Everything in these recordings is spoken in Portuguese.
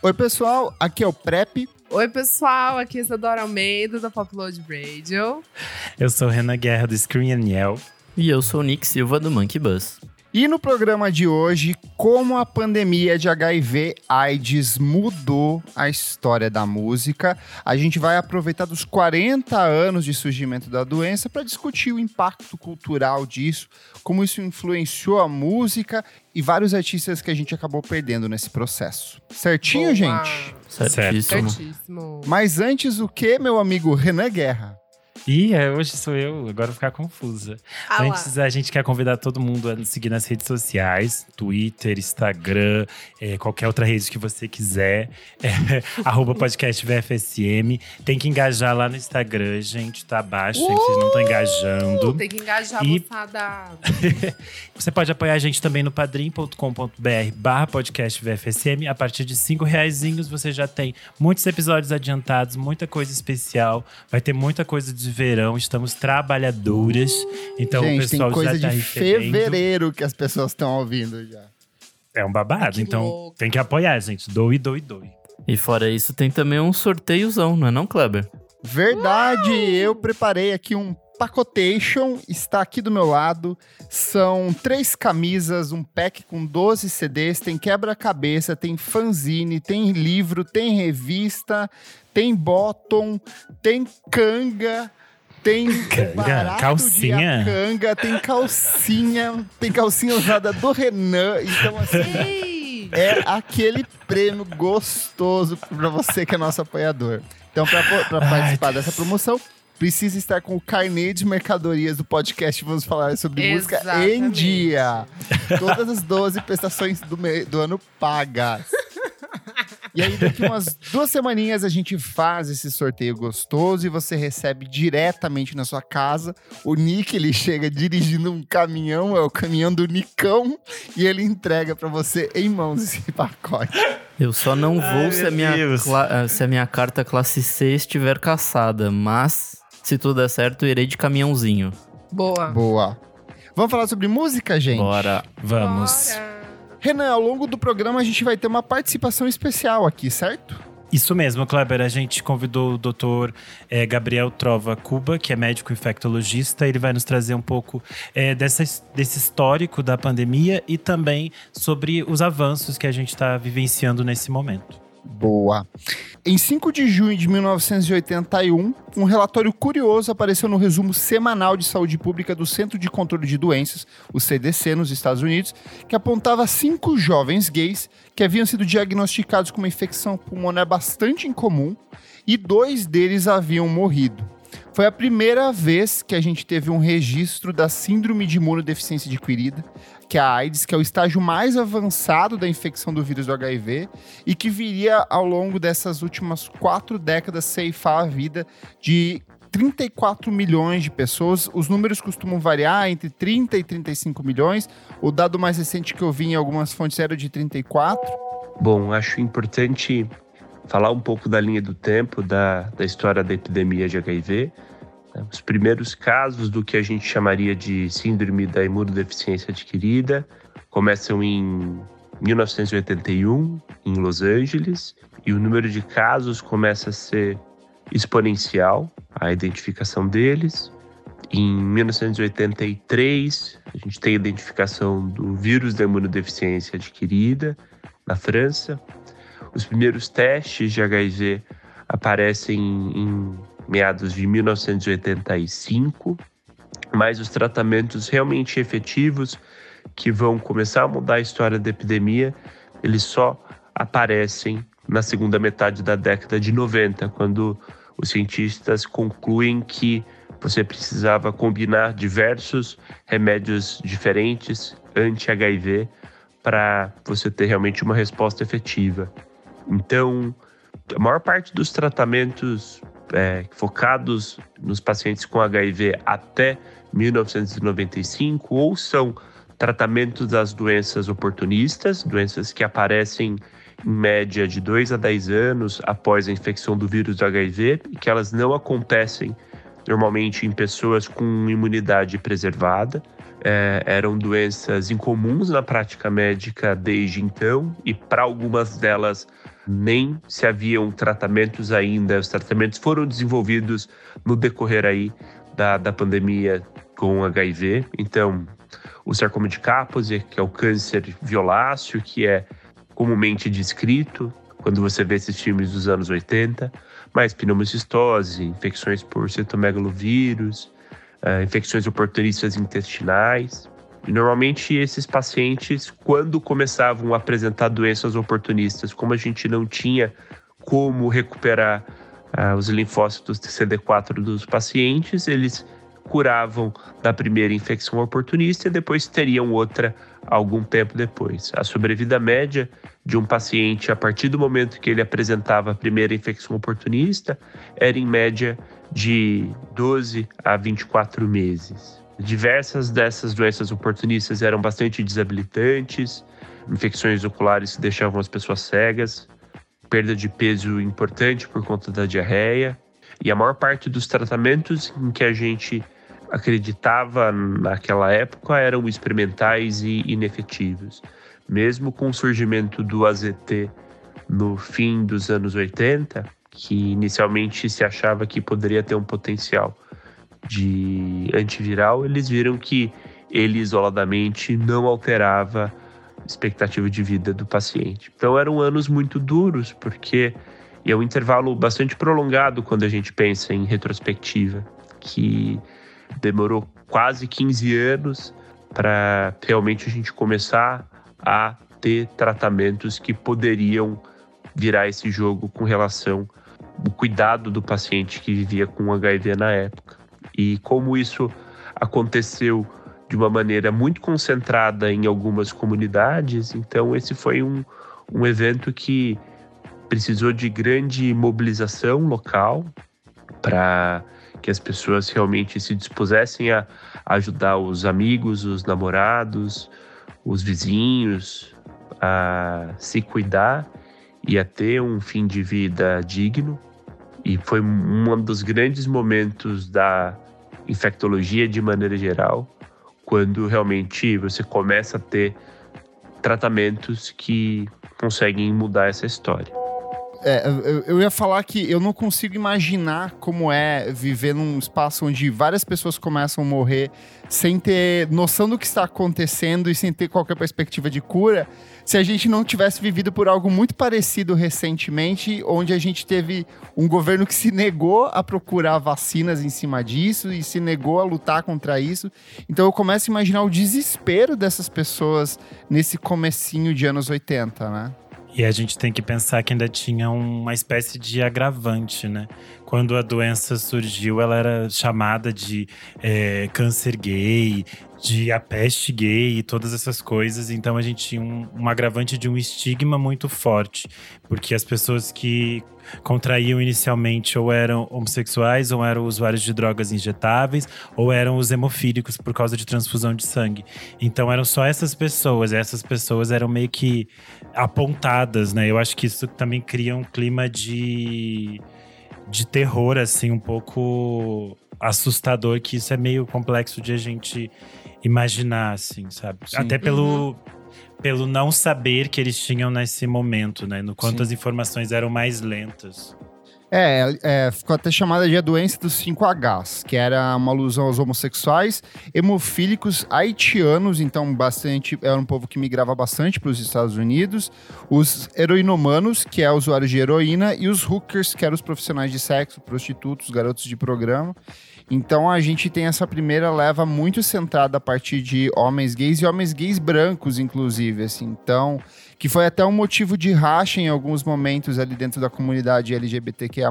Oi, pessoal, aqui é o Prep. Oi, pessoal, aqui é Isadora Almeida, da Popload Radio. Eu sou Renan Guerra, do Screen and Yell. E eu sou o Nick Silva, do Monkey Bus. E no programa de hoje, como a pandemia de HIV AIDS mudou a história da música, a gente vai aproveitar dos 40 anos de surgimento da doença para discutir o impacto cultural disso, como isso influenciou a música e vários artistas que a gente acabou perdendo nesse processo. Certinho, Boa. gente? Certíssimo. Certíssimo. Mas antes o que, meu amigo Renan Guerra? Ih, é, hoje sou eu, agora vou ficar confusa. Ah lá. Antes, a gente quer convidar todo mundo a nos seguir nas redes sociais: Twitter, Instagram, eh, qualquer outra rede que você quiser. É, arroba podcast VFSM. Tem que engajar lá no Instagram, gente, tá abaixo, hein, vocês não estão engajando. Tem que engajar E- moçada. Você pode apoiar a gente também no padrim.com.br barra podcast VFSM. A partir de cinco reaisinhos você já tem muitos episódios adiantados, muita coisa especial. Vai ter muita coisa de verão. Estamos trabalhadoras. Então o gente, tem pessoal coisa já tá de recebendo. fevereiro que as pessoas estão ouvindo já. É um babado. Que então louco. tem que apoiar, gente. Doe, doe, doe. E fora isso, tem também um sorteiozão, não é não, Kleber? Verdade, eu preparei aqui um pacotation, está aqui do meu lado. São três camisas, um pack com 12 CDs, tem quebra-cabeça, tem fanzine, tem livro, tem revista, tem bottom, tem canga, tem Canga? Calcinha? de canga, tem calcinha, tem calcinha usada do Renan, então assim, é aquele prêmio gostoso para você que é nosso apoiador. Então, para participar dessa promoção, precisa estar com o carnê de mercadorias do podcast Vamos Falar sobre Música em Exatamente. dia. Todas as 12 prestações do, do ano pagas. E aí, daqui umas duas semaninhas, a gente faz esse sorteio gostoso e você recebe diretamente na sua casa. O Nick, ele chega dirigindo um caminhão, é o caminhão do Nicão, e ele entrega pra você em mãos esse pacote. Eu só não Ai, vou se meu a, minha ah, se a minha carta classe C estiver caçada, mas se tudo der certo, eu irei de caminhãozinho. Boa. Boa. Vamos falar sobre música, gente? Bora. Vamos. Bora. Renan, ao longo do programa a gente vai ter uma participação especial aqui, certo? Isso mesmo, Kleber. A gente convidou o doutor eh, Gabriel Trova Cuba, que é médico infectologista. Ele vai nos trazer um pouco eh, dessa, desse histórico da pandemia e também sobre os avanços que a gente está vivenciando nesse momento. Boa. Em 5 de junho de 1981, um relatório curioso apareceu no resumo semanal de saúde pública do Centro de Controle de Doenças, o CDC, nos Estados Unidos, que apontava cinco jovens gays que haviam sido diagnosticados com uma infecção pulmonar bastante incomum e dois deles haviam morrido. Foi a primeira vez que a gente teve um registro da síndrome de imunodeficiência adquirida, que é a AIDS, que é o estágio mais avançado da infecção do vírus do HIV e que viria ao longo dessas últimas quatro décadas ceifar a vida de 34 milhões de pessoas. Os números costumam variar entre 30 e 35 milhões. O dado mais recente que eu vi em algumas fontes era de 34. Bom, acho importante falar um pouco da linha do tempo da, da história da epidemia de HIV. Os primeiros casos do que a gente chamaria de síndrome da imunodeficiência adquirida começam em 1981, em Los Angeles, e o número de casos começa a ser exponencial, a identificação deles. Em 1983, a gente tem a identificação do vírus da imunodeficiência adquirida na França. Os primeiros testes de HIV aparecem em meados de 1985, mas os tratamentos realmente efetivos que vão começar a mudar a história da epidemia, eles só aparecem na segunda metade da década de 90, quando os cientistas concluem que você precisava combinar diversos remédios diferentes anti-HIV para você ter realmente uma resposta efetiva. Então, a maior parte dos tratamentos é, focados nos pacientes com HIV até 1995 ou são tratamentos das doenças oportunistas, doenças que aparecem em média de 2 a 10 anos após a infecção do vírus do HIV e que elas não acontecem normalmente em pessoas com imunidade preservada. É, eram doenças incomuns na prática médica desde então, e para algumas delas nem se haviam tratamentos ainda. Os tratamentos foram desenvolvidos no decorrer aí da, da pandemia com HIV. Então, o sarcoma de Kaposi, que é o câncer violáceo, que é comumente descrito quando você vê esses filmes dos anos 80, mas pneumocistose, infecções por citomegalovírus, uh, infecções oportunistas intestinais. E normalmente esses pacientes, quando começavam a apresentar doenças oportunistas, como a gente não tinha como recuperar uh, os linfócitos CD4 dos pacientes, eles curavam da primeira infecção oportunista e depois teriam outra algum tempo depois. A sobrevida média de um paciente a partir do momento que ele apresentava a primeira infecção oportunista era em média de 12 a 24 meses. Diversas dessas doenças oportunistas eram bastante desabilitantes, infecções oculares que deixavam as pessoas cegas, perda de peso importante por conta da diarreia. E a maior parte dos tratamentos em que a gente acreditava naquela época eram experimentais e inefetivos. Mesmo com o surgimento do AZT no fim dos anos 80, que inicialmente se achava que poderia ter um potencial de antiviral, eles viram que ele isoladamente não alterava a expectativa de vida do paciente. Então eram anos muito duros, porque é um intervalo bastante prolongado quando a gente pensa em retrospectiva, que demorou quase 15 anos para realmente a gente começar a ter tratamentos que poderiam virar esse jogo com relação ao cuidado do paciente que vivia com HIV na época. E como isso aconteceu de uma maneira muito concentrada em algumas comunidades, então esse foi um, um evento que precisou de grande mobilização local para que as pessoas realmente se dispusessem a ajudar os amigos, os namorados, os vizinhos a se cuidar e a ter um fim de vida digno. E foi um dos grandes momentos da infectologia de maneira geral, quando realmente você começa a ter tratamentos que conseguem mudar essa história. É, eu, eu, ia falar que eu não consigo imaginar como é viver num espaço onde várias pessoas começam a morrer sem ter noção do que está acontecendo e sem ter qualquer perspectiva de cura, se a gente não tivesse vivido por algo muito parecido recentemente, onde a gente teve um governo que se negou a procurar vacinas em cima disso e se negou a lutar contra isso. Então eu começo a imaginar o desespero dessas pessoas nesse comecinho de anos 80, né? E a gente tem que pensar que ainda tinha uma espécie de agravante, né? Quando a doença surgiu, ela era chamada de é, câncer gay, de a peste gay e todas essas coisas. Então a gente tinha um, um agravante de um estigma muito forte, porque as pessoas que contraíam inicialmente ou eram homossexuais, ou eram usuários de drogas injetáveis, ou eram os hemofílicos por causa de transfusão de sangue. Então eram só essas pessoas, essas pessoas eram meio que apontadas, né? Eu acho que isso também cria um clima de, de terror, assim, um pouco assustador, que isso é meio complexo de a gente imaginar, assim, sabe? Sim. Até pelo. Uhum pelo não saber que eles tinham nesse momento, né? No quanto Sim. as informações eram mais lentas. É, é, ficou até chamada de a doença dos 5Hs, que era uma alusão aos homossexuais, hemofílicos haitianos, então bastante era um povo que migrava bastante para os Estados Unidos, os heroinomanos, que é usuários de heroína, e os hookers, que eram os profissionais de sexo, prostitutos, garotos de programa. Então a gente tem essa primeira leva muito centrada a partir de homens gays e homens gays brancos, inclusive, assim. Então, que foi até um motivo de racha em alguns momentos ali dentro da comunidade LGBTQIA+,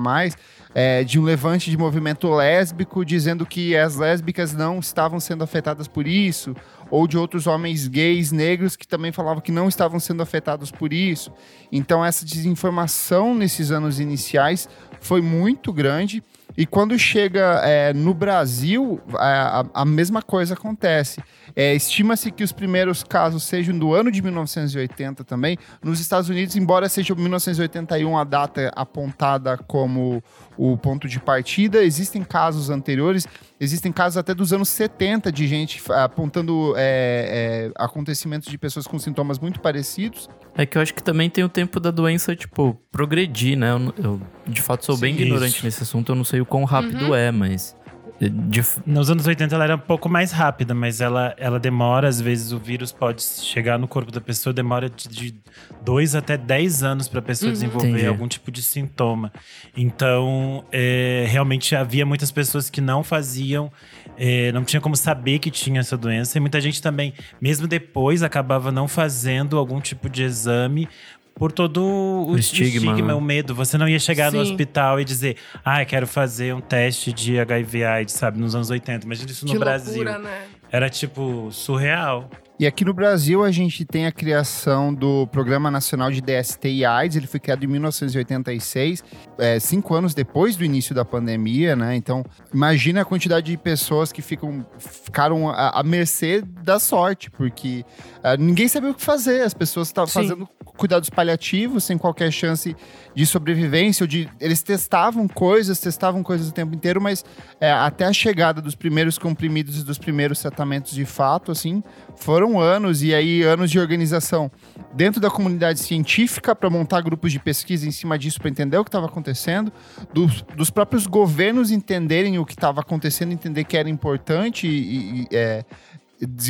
é, de um levante de movimento lésbico dizendo que as lésbicas não estavam sendo afetadas por isso, ou de outros homens gays, negros, que também falavam que não estavam sendo afetados por isso. Então, essa desinformação nesses anos iniciais foi muito grande. E quando chega é, no Brasil, a, a, mesma coisa acontece. É, Estima-se que os primeiros casos sejam do ano de 1980 também. Nos Estados Unidos, embora seja 1981 a data apontada como o ponto de partida, existem casos anteriores, existem casos até dos anos 70 de gente apontando é, é, acontecimentos de pessoas com sintomas muito parecidos. É que eu acho que também tem o tempo da doença, tipo, progredir, né? Eu, eu de fato sou Sim, bem ignorante isso. nesse assunto, eu não sei o quão rápido uhum. é, mas de... Nos anos 80 ela era um pouco mais rápida, mas ela, ela demora, às vezes o vírus pode chegar no corpo da pessoa, demora de, de dois até dez anos para a pessoa uhum. desenvolver Entendi. algum tipo de sintoma. Então, é, realmente havia muitas pessoas que não faziam, é, não tinha como saber que tinha essa doença, e muita gente também, mesmo depois, acabava não fazendo algum tipo de exame por todo o, o estigma, estigma né? o medo. Você não ia chegar Sim. no hospital e dizer, ah, quero fazer um teste de HIV AIDS, sabe, nos anos 80. Imagina isso no que Brasil. Loucura, né? Era tipo surreal. E aqui no Brasil a gente tem a criação do Programa Nacional de DST e AIDS. Ele foi criado em 1986, é, cinco anos depois do início da pandemia, né? Então, imagina a quantidade de pessoas que ficam, ficaram à, à mercê da sorte, porque uh, ninguém sabia o que fazer. As pessoas estavam fazendo cuidados paliativos sem qualquer chance de sobrevivência. Ou de, eles testavam coisas, testavam coisas o tempo inteiro, mas é, até a chegada dos primeiros comprimidos e dos primeiros tratamentos de fato, assim, foram anos e aí anos de organização dentro da comunidade científica para montar grupos de pesquisa em cima disso para entender o que estava acontecendo, dos, dos, próprios governos entenderem o que estava acontecendo, entender que era importante e, e é,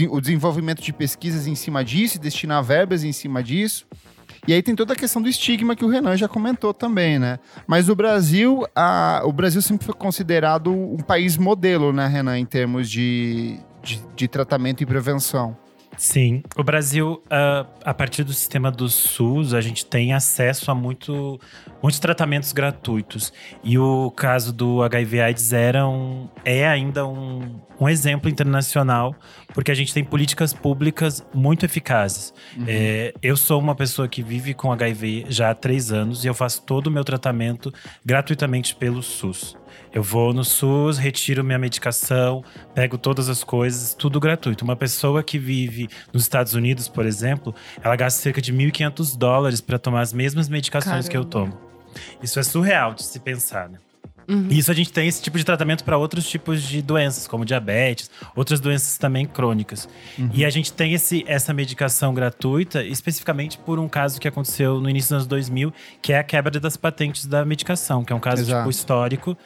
o desenvolvimento de pesquisas em cima disso, destinar verbas em cima disso. E aí tem toda a questão do estigma que o Renan já comentou também, né? Mas o Brasil, a, o Brasil sempre foi considerado um país modelo, né, Renan, em termos de, de, de tratamento e prevenção. Sim, o Brasil, uh, a partir do sistema do SUS, a gente tem acesso a muito, muitos tratamentos gratuitos. E o caso do HIV/AIDS era um, é ainda um, um exemplo internacional, porque a gente tem políticas públicas muito eficazes. Uhum. É, eu sou uma pessoa que vive com HIV já há três anos e eu faço todo o meu tratamento gratuitamente pelo SUS. Eu vou no SUS, retiro minha medicação, pego todas as coisas, tudo gratuito. Uma pessoa que vive nos Estados Unidos, por exemplo, ela gasta cerca de 1.500 dólares para tomar as mesmas medicações Caramba. que eu tomo. Isso é surreal de se pensar, né? Uhum. Isso a gente tem esse tipo de tratamento para outros tipos de doenças, como diabetes, outras doenças também crônicas. Uhum. E a gente tem esse, essa medicação gratuita especificamente por um caso que aconteceu no início dos anos 2000, que é a quebra das patentes da medicação, que é um caso tipo, histórico,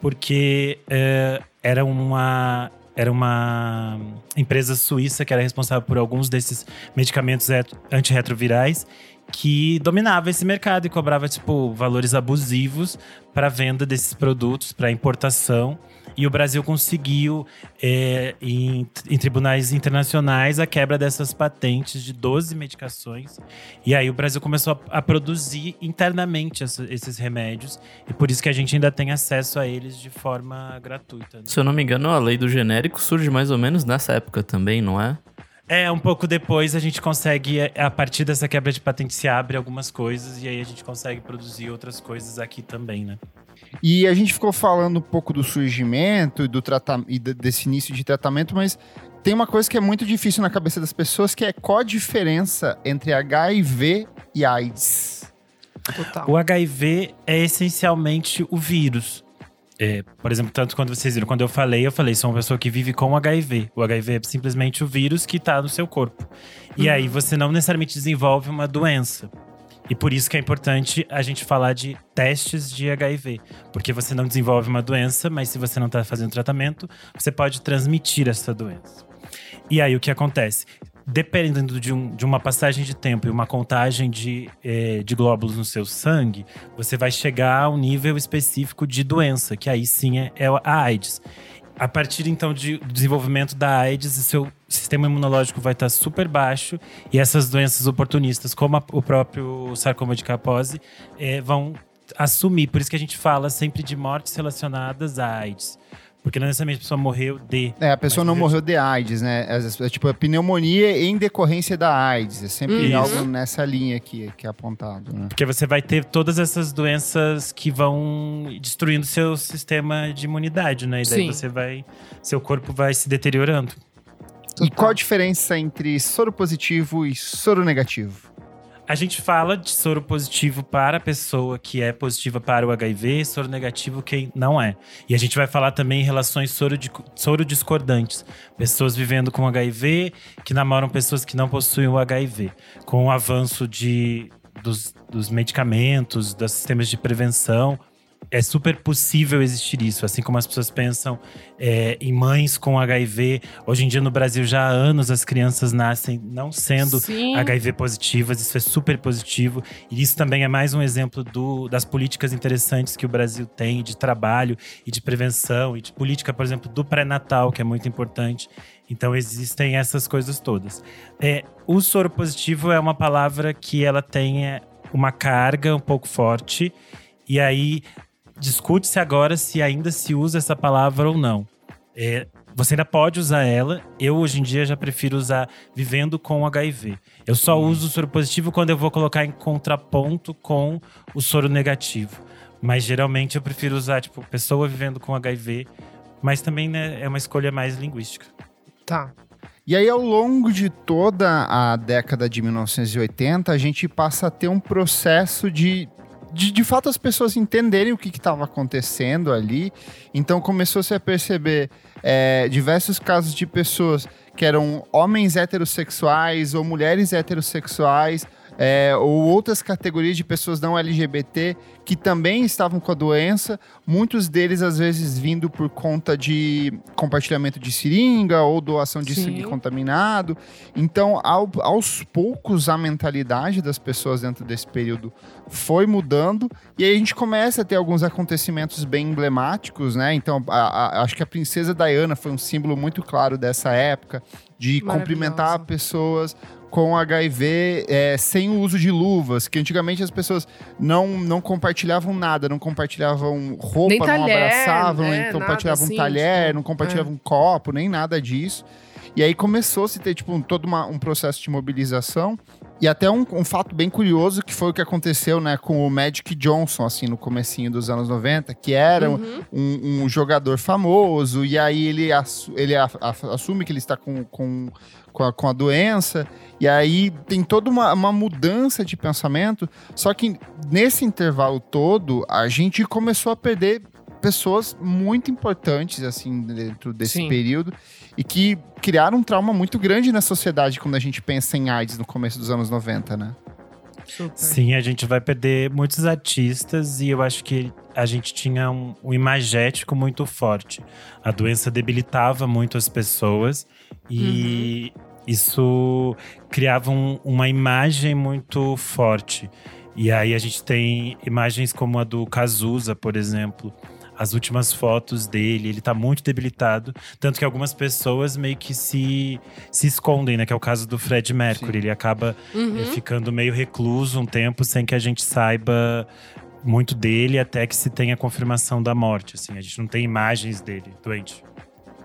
porque é, era uma era uma empresa suíça que era responsável por alguns desses medicamentos antirretrovirais que dominava esse mercado e cobrava tipo valores abusivos para venda desses produtos, para importação. E o Brasil conseguiu, é, em, em, tribunais internacionais, a quebra dessas patentes de 12 medicações. E aí o Brasil começou a, a produzir internamente essa, esses remédios. E por isso que a gente ainda tem acesso a eles de forma gratuita. Né? Se eu não me engano, a lei do genérico surge mais ou menos nessa época também, não é? É, um pouco depois a gente consegue, é, a partir dessa quebra de patente, se abre algumas coisas e aí a gente consegue produzir outras coisas aqui também, né? E a gente ficou falando um pouco do surgimento e, do tratamento, e desse início de tratamento, mas tem uma coisa que é muito difícil na cabeça das pessoas, que é qual a diferença entre HIV e AIDS? Total. O HIV é essencialmente o vírus. É, por exemplo, tanto quando vocês viram, quando eu falei, eu falei, sou uma pessoa que vive com HIV. O HIV é simplesmente o vírus que está no seu corpo. E uhum. aí você não necessariamente desenvolve uma doença. E por isso que é importante a gente falar de testes de HIV. Porque você não desenvolve uma doença, mas se você não está fazendo tratamento, você pode transmitir essa doença. E aí o que acontece? Dependendo de, um, de, uma passagem de tempo e uma contagem de, eh, de glóbulos no seu sangue, você vai chegar a um nível específico de doença, que aí sim é, é a AIDS. A partir então de, do desenvolvimento da AIDS, o seu sistema imunológico vai estar super baixo e essas doenças oportunistas, como a, o próprio sarcoma de Kaposi, eh, vão assumir. Por isso que a gente fala sempre de mortes relacionadas à AIDS Porque não necessariamente a pessoa morreu de. É, a pessoa não morreu de AIDS, né? É, é, tipo, a pneumonia em decorrência da AIDS. É sempre Isso. algo nessa linha aqui que é apontado, né? Porque você vai ter todas essas doenças que vão destruindo seu sistema de imunidade, né? E daí Sim. você vai. Seu corpo vai se deteriorando. E qual a diferença entre soro positivo e soro negativo? A gente fala de soro positivo para a pessoa que é positiva para o HIV, soro negativo quem não é. E a gente vai falar também em relações soro, de, soro discordantes. Pessoas vivendo com HIV que namoram pessoas que não possuem o HIV. Com o avanço de, dos, dos medicamentos, dos sistemas de prevenção, é super possível existir isso. Assim como as pessoas pensam é, em mães com HIV. Hoje em dia no Brasil já há anos as crianças nascem não sendo Sim. HIV positivas, isso é super positivo. E isso também é mais um exemplo do- das políticas interessantes que o Brasil tem de trabalho e de prevenção e de política, por exemplo, do pré-natal, que é muito importante. Então existem essas coisas todas. É, o soro positivo é uma palavra que ela tem é, uma carga um pouco forte. E aí discute-se agora se ainda se usa essa palavra ou não. É, você ainda pode usar ela. Eu, hoje em dia, já prefiro usar vivendo com HIV. Eu só uso o soro positivo quando eu vou colocar em contraponto com o soro negativo. Mas geralmente eu prefiro usar, tipo, pessoa vivendo com HIV. Mas também né, é uma escolha mais linguística. Tá. E aí, ao longo de toda a década de 1980, a gente passa a ter um processo de. De, de fato, as pessoas entenderem o que estava acontecendo ali. Então, começou-se a perceber é, diversos casos de pessoas que eram homens heterossexuais ou mulheres heterossexuais é, ou outras categorias de pessoas não LGBT que também estavam com a doença, muitos deles às vezes vindo por conta de compartilhamento de seringa ou doação de Sim. sangue contaminado. Então, ao- aos poucos, a mentalidade das pessoas dentro desse período foi mudando e aí a gente começa a ter alguns acontecimentos bem emblemáticos, né? Então, a- a- acho que a princesa Diana foi um símbolo muito claro dessa época de cumprimentar pessoas com HIV é, sem o uso de luvas, que antigamente as pessoas não, não compartilhavam nada, não compartilhavam roupa, Nem não talher, abraçavam, né? não Nada compartilhavam assim, um talher, tipo, não compartilhavam um copo, nem nada disso. E aí começou a se ter tipo, um- todo uma- um processo de mobilização. E até um, um fato bem curioso que foi o que aconteceu né, com o Magic Johnson, assim, no comecinho dos anos 90, que era Uhum. um, um jogador famoso, e aí ele, assu- ele a- a- assume que ele está com, com, com, a, com a doença, e aí tem toda uma, uma mudança de pensamento, só que nesse intervalo todo, a gente começou a perder pessoas muito importantes, assim, dentro desse Sim. período, e que criaram um trauma muito grande na sociedade quando a gente pensa em AIDS no começo dos anos 90, né? Super. Sim, a gente vai perder muitos artistas e eu acho que a gente tinha um, um imagético muito forte. A doença debilitava muito as pessoas e isso criava um- uma imagem muito forte. E aí a gente tem imagens como a do Cazuza, por exemplo. As últimas fotos dele, ele tá muito debilitado. Tanto que algumas pessoas meio que se, se escondem, né? Que é o caso do Fred Mercury. Sim. Ele acaba Uhum. é, ficando meio recluso um tempo sem que a gente saiba muito dele até que se tenha confirmação da morte. Assim, a gente não tem imagens dele doente.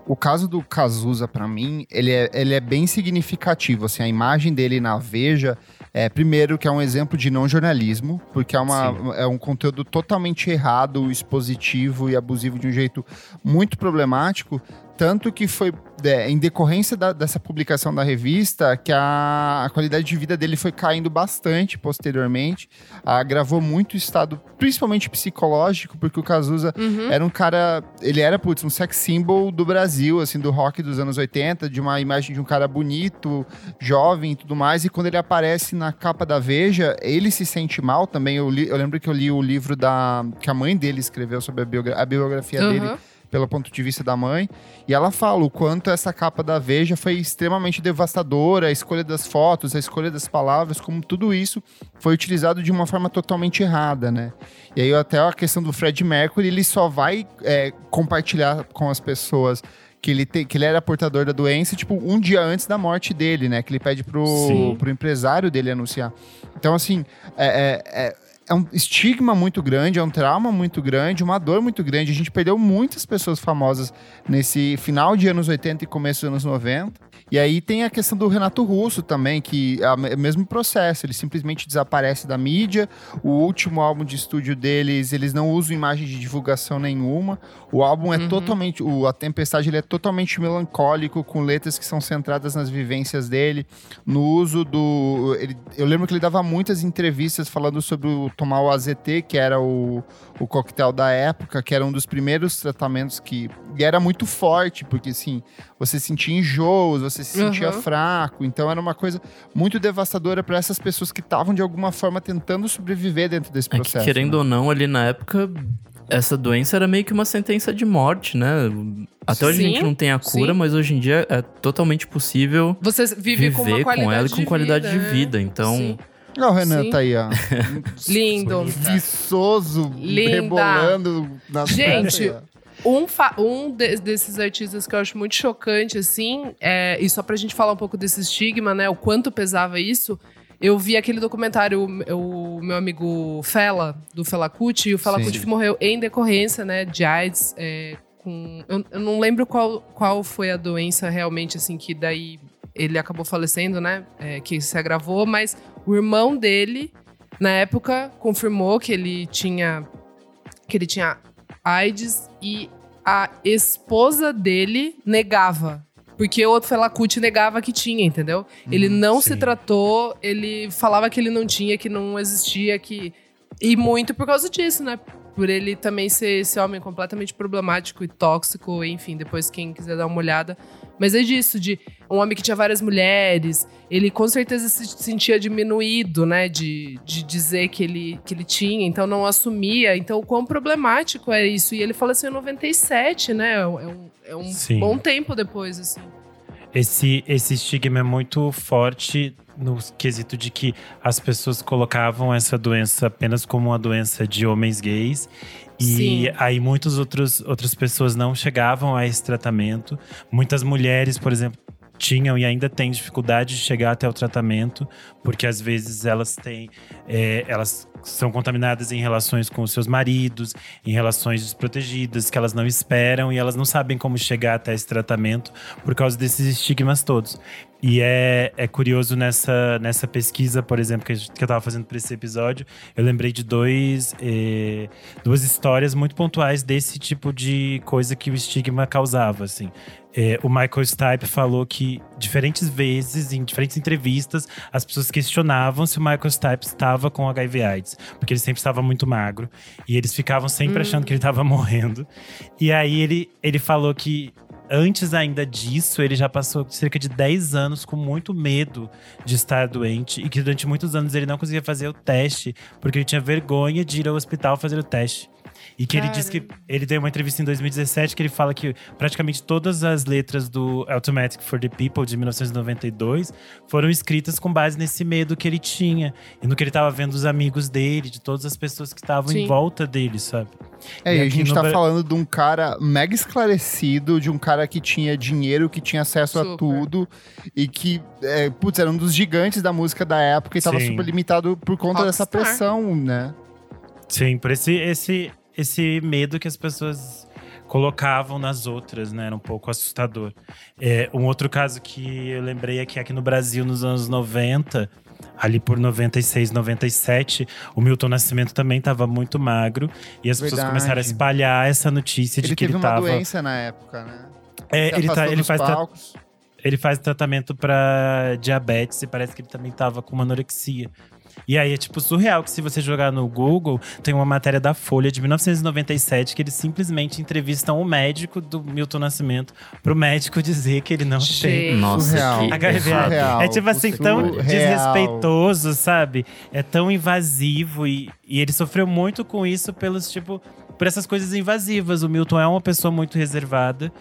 O caso do Cazuza, pra mim, ele é, ele é bem significativo. Assim, a imagem dele na Veja, é, primeiro, que é um exemplo de não jornalismo, porque é, uma, é um conteúdo totalmente errado, expositivo e abusivo de um jeito muito problemático. Tanto que foi é, em decorrência da- dessa publicação da revista que a, a qualidade de vida dele foi caindo bastante posteriormente. Agravou muito o estado, principalmente psicológico, porque o Cazuza Uhum. era um cara. Ele era, putz, um sex symbol do Brasil, assim, do rock dos anos 80, de uma imagem de um cara bonito, jovem e tudo mais. E quando ele aparece na capa da Veja, ele se sente mal também. Eu, li- eu lembro que eu li o livro da. que a mãe dele escreveu sobre a, biogra- a biografia dele Uhum. Pelo ponto de vista da mãe. E ela fala o quanto essa capa da Veja foi extremamente devastadora, a escolha das fotos, a escolha das palavras, como tudo isso foi utilizado de uma forma totalmente errada, né? E aí até a questão do Fred Mercury, ele só vai é, compartilhar com as pessoas que ele, te- que ele era portador da doença, tipo, um dia antes da morte dele, né? Que ele pede pro, Sim. pro empresário dele anunciar. Então, assim, é- é- é- é um estigma muito grande, é um trauma muito grande, uma dor muito grande. A gente perdeu muitas pessoas famosas nesse final de anos 80 e começo dos anos 90. E aí tem a questão do Renato Russo também, que é o mesmo processo, ele simplesmente desaparece da mídia. O último álbum de estúdio deles, eles não usam imagem de divulgação nenhuma. O álbum é Uhum. totalmente, o, a Tempestade ele é totalmente melancólico, com letras que são centradas nas vivências dele, no uso do, ele- eu lembro que ele dava muitas entrevistas falando sobre o tomar o AZT, que era o, o coquetel da época, que era um dos primeiros tratamentos que e era muito forte, porque assim, você sentia enjoos, você se sentia Uhum. fraco, então era uma coisa muito devastadora para essas pessoas que estavam de alguma forma tentando sobreviver dentro desse É que, processo. querendo né? ou não, ali na época, essa doença era meio que uma sentença de morte, né? Até hoje a Sim, gente não tem a cura, sim. mas hoje em dia é totalmente possível Você vive com viver qualidade com ela e com de qualidade vida, de vida. Então, Sim. Olha o Renan Sim. tá aí, ó. Lindo. Viçoso, Linda. rebolando nas Gente, ó. Um, um de- desses artistas que eu acho muito chocante, assim, é, e só pra gente falar um pouco desse estigma, né? O quanto pesava isso. Eu vi aquele documentário, o, o meu amigo Fela, do Fela Kuti, e o Fela. Kuti morreu em decorrência, né, de AIDS. é, com, eu, eu não lembro qual, qual foi a doença realmente, assim, que daí ele acabou falecendo, né? é, que se agravou, mas o irmão dele, na época, confirmou que ele tinha. que ele tinha AIDS e a esposa dele negava. Porque o outro Felacute negava que tinha, entendeu? Ele não se sim. tratou, ele falava que ele não tinha, que não existia, que. E muito por causa disso, né? Por ele também ser esse homem completamente problemático e tóxico, enfim, depois quem quiser dar uma olhada. Mas é disso, de um homem que tinha várias mulheres, ele com certeza se sentia diminuído, né? De, de dizer que ele, que ele tinha, então não assumia. Então, o quão problemático é isso. E ele faleceu em 97, né? É um, é um bom tempo depois, assim. Esse, esse estigma é muito forte no quesito de que as pessoas colocavam essa doença apenas como uma doença de homens gays. E Sim. aí muitas outras pessoas não chegavam a esse tratamento. Muitas mulheres, por exemplo, tinham e ainda têm dificuldade de chegar até o tratamento, porque às vezes elas têm, é, elas são contaminadas em relações com os seus maridos, em relações desprotegidas, que elas não esperam e elas não sabem como chegar até esse tratamento por causa desses estigmas todos. E é, é curioso nessa, nessa pesquisa, por exemplo, que, que eu tava fazendo para esse episódio, eu lembrei de dois, eh, duas histórias muito pontuais desse tipo de coisa que o estigma causava, assim. É, o Michael Stipe falou que diferentes vezes, em diferentes entrevistas, as pessoas questionavam se o Michael Stipe estava com HIV AIDS, porque ele sempre estava muito magro e eles ficavam sempre achando que ele estava morrendo. E aí ele, ele falou que antes ainda disso, ele já passou cerca de 10 anos com muito medo de estar doente e que durante muitos anos ele não conseguia fazer o teste porque ele tinha vergonha de ir ao hospital fazer o teste. E que ele disse que ele deu uma entrevista em 2017 que ele fala que praticamente todas as letras do Automatic for the People de 1992 foram escritas com base nesse medo que ele tinha e no que ele estava vendo dos amigos dele, de todas as pessoas que estavam em volta dele, sabe? É, E a gente no tá Bra- falando de um cara mega esclarecido, de um cara que tinha dinheiro, que tinha acesso a Super. tudo e que, é, putz, era um dos gigantes da música da época e tava Sim. super limitado por conta dessa Rockstar. pressão, né? Sim, por esse, esse, esse medo que as pessoas colocavam nas outras, né? Era um pouco assustador. É, um outro caso que eu lembrei é que aqui no Brasil, nos anos 90, ali por 96, 97, o Milton Nascimento também estava muito magro. E as pessoas Verdade. começaram a espalhar essa notícia Ele de que teve ele uma doença na época, né? É, Se ele, tá, ele, faz palcos. ele faz tratamento pra diabetes e parece que ele também tava com uma anorexia. E aí é tipo surreal que se você jogar no Google, tem uma matéria da Folha de 1997 que eles simplesmente entrevistam o médico do Milton Nascimento pro médico dizer que ele não tem. Gente. nossa, Surreal. que HIV. Surreal. É tipo assim, tão Surreal. desrespeitoso, sabe? É tão invasivo e, e ele sofreu muito com isso pelos, tipo, por essas coisas invasivas. O Milton é uma pessoa muito reservada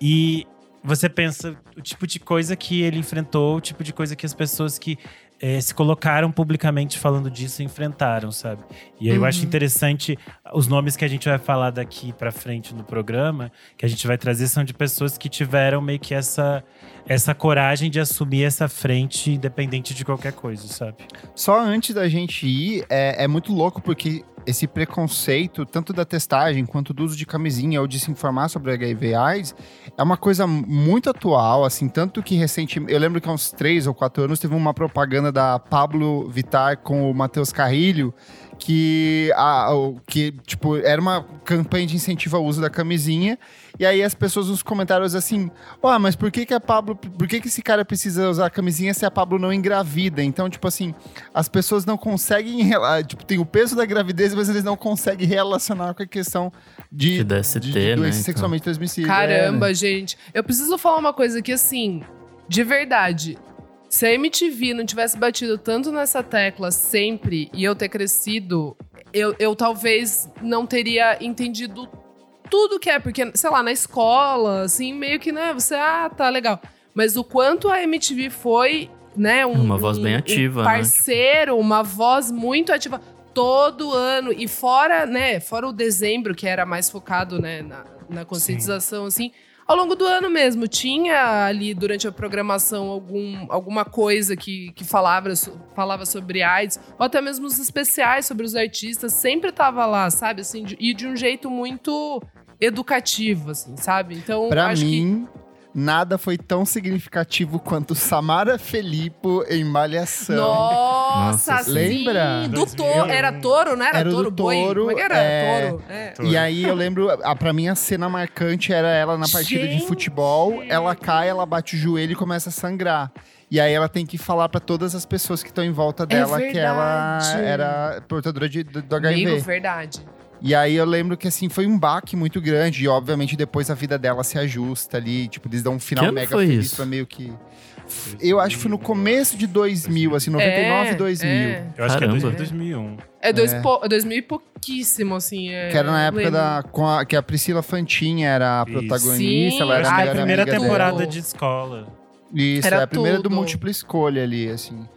e você pensa o tipo de coisa que ele enfrentou, o tipo de coisa que as pessoas que é, se colocaram publicamente falando disso enfrentaram, sabe? E aí eu acho Uhum. interessante os nomes que a gente vai falar daqui pra frente no programa, que a gente vai trazer são de pessoas que tiveram meio que essa essa coragem de assumir essa frente independente de qualquer coisa, sabe? Só antes da gente ir, é, é muito louco porque esse preconceito, tanto da testagem quanto do uso de camisinha ou de se informar sobre HIV AIDS, é uma coisa muito atual, assim, tanto que recentemente, eu lembro que há uns três ou quatro anos teve uma propaganda da Pablo Vittar com o Matheus Carrilho, que, a, que tipo, era uma campanha de incentivo ao uso da camisinha, e aí as pessoas nos comentários assim, ó, mas por que que a Pablo, por que que esse cara precisa usar a camisinha se a Pablo não engravida? Então, tipo assim, as pessoas não conseguem, tipo, tem o peso da gravidez, mas eles não conseguem relacionar com a questão de, De DST, de, de né, doença então. sexualmente transmissível. Caramba, É, né? gente. Eu preciso falar uma coisa aqui, assim, de verdade. Se a MTV não tivesse batido tanto nessa tecla sempre e eu ter crescido, eu, eu talvez não teria entendido tudo que é, porque, sei lá, na escola, assim, meio que, né, você, ah, tá legal. Mas o quanto a MTV foi, né, um, Uma voz bem um- ativa, um né? parceiro, uma voz muito ativa todo ano. E fora, né, fora o dezembro, que era mais focado, né, na, na conscientização, assim, ao longo do ano mesmo, tinha ali durante a programação algum, alguma coisa que, que falava, falava sobre AIDS, ou até mesmo os especiais sobre os artistas, sempre tava lá, sabe? Assim, de- e de um jeito muito educativo, assim, sabe? Então, Pra acho que. mim, nada foi tão significativo quanto Samara Filippo em Malhação. Nossa, Nossa, sim! lembra? Do touro. Era touro, né? Era, Era touro, boi? touro, Como é que era? é. Touro. É. E aí eu lembro, a, pra mim a cena marcante era ela na partida de Gente! futebol, ela cai, ela bate o joelho e começa a sangrar. E aí ela tem que falar pra todas as pessoas que estão em volta dela que ela É era portadora de, do, do HIV. Amigo, verdade. E aí eu lembro que assim foi um baque muito grande e obviamente depois a vida dela se ajusta ali, tipo, eles dão um final mega foi feliz isso? pra meio que eu acho que foi no começo de 2000, assim, 99 é, 2000. É, Eu acho Caramba. que é 2001. é, dois É. po- 2000 e pouquíssimo, assim. É, Que era na época lembro. da com a, que a Priscila Fantin era a protagonista, Sim. ela era a que é a primeira temporada dela. de escola. Isso, Era é a primeira do tudo. múltipla escolha ali, assim.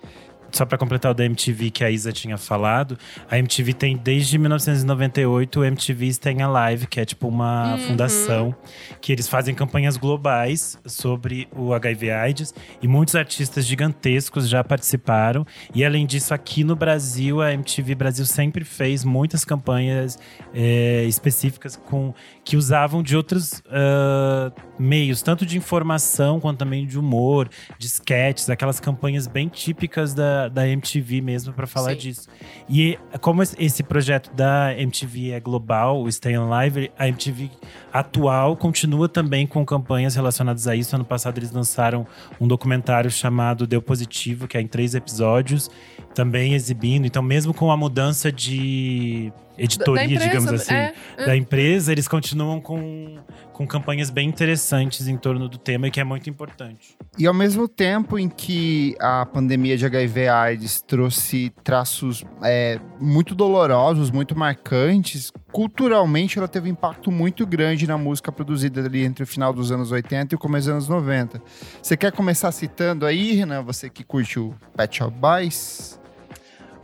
Só pra completar o da MTV que a Isa tinha falado, a MTV tem desde 1998 o MTV Staying Alive, que é tipo uma Uhum. fundação que eles fazem campanhas globais sobre o HIV AIDS e muitos artistas gigantescos já participaram. E além disso, aqui no Brasil, a MTV Brasil sempre fez muitas campanhas é, específicas com que usavam de outros ah, meios, tanto de informação quanto também de humor, de sketches, aquelas campanhas bem típicas da, da MTV mesmo para falar Sim. disso. E como esse- projeto da MTV é global, o Stay Alive, a MTV atual continua também com campanhas relacionadas a isso. Ano passado eles lançaram um documentário chamado Deu Positivo, que é em três episódios, também exibindo. Então, mesmo com a mudança de editoria, Da empresa, digamos assim, é, é. da empresa, eles continuam com, com campanhas bem interessantes em torno do tema e que é muito importante. E ao mesmo tempo em que a pandemia de HIV AIDS trouxe traços é, muito dolorosos, muito marcantes, culturalmente ela teve um impacto muito grande na música produzida ali entre o final dos anos 80 e o começo dos anos 90. Você quer começar citando aí, Renan, você que curte o Pet Shop Boys?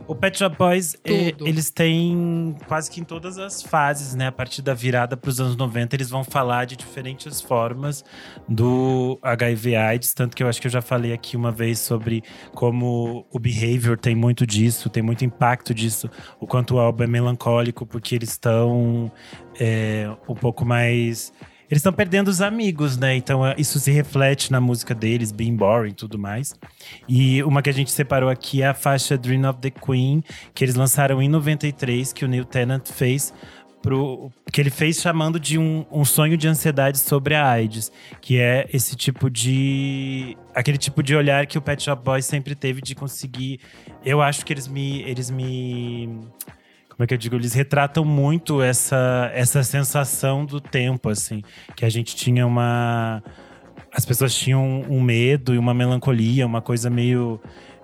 O Pet Shop Boys, Tudo. eles têm quase que em todas as fases, né? A partir da virada para os anos 90, eles vão falar de diferentes formas do HIV AIDS. Tanto que eu acho que eu já falei aqui uma vez sobre como o behavior tem muito disso, tem muito impacto disso. O quanto o álbum é melancólico, porque eles estão é, um pouco mais. Eles estão perdendo os amigos, né? Então é, isso se reflete na música deles, Being Boring e tudo mais. E uma que a gente separou aqui é a faixa Dream of the Queen, que eles lançaram em 93, que o Neil Tennant fez. Pro, que ele fez chamando de um, um sonho de ansiedade sobre a AIDS, que é esse tipo de. aquele tipo de olhar que o Pet Shop Boys sempre teve de conseguir. Eu acho que eles me. Eles me como é que eu digo? Eles retratam muito essa, essa sensação do tempo, assim. Que a gente tinha uma. As pessoas tinham um medo e uma melancolia, uma coisa meio.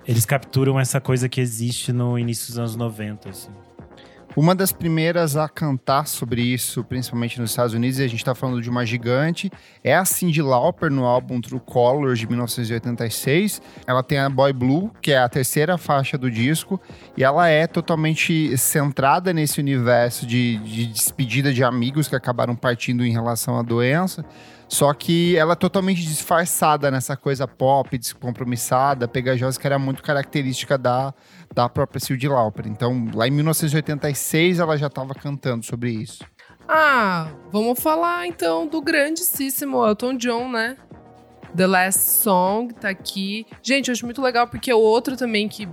Eles capturam essa coisa que existe no início dos anos 90, assim. Uma das primeiras a cantar sobre isso, principalmente nos Estados Unidos, e a gente está falando de uma gigante, é a Cyndi Lauper no álbum True Colors de 1986. Ela tem a Boy Blue, que é a terceira faixa do disco, e ela é totalmente centrada nesse universo de, de despedida de amigos que acabaram partindo em relação à doença. Só que ela é totalmente disfarçada nessa coisa pop, descompromissada, pegajosa, que era muito característica da, da própria Cyndi Lauper. Então, lá em 1986, ela já estava cantando sobre isso. Ah, vamos falar então do grandíssimo Elton John, né? The Last Song tá aqui. Gente, eu acho muito legal porque o outro também que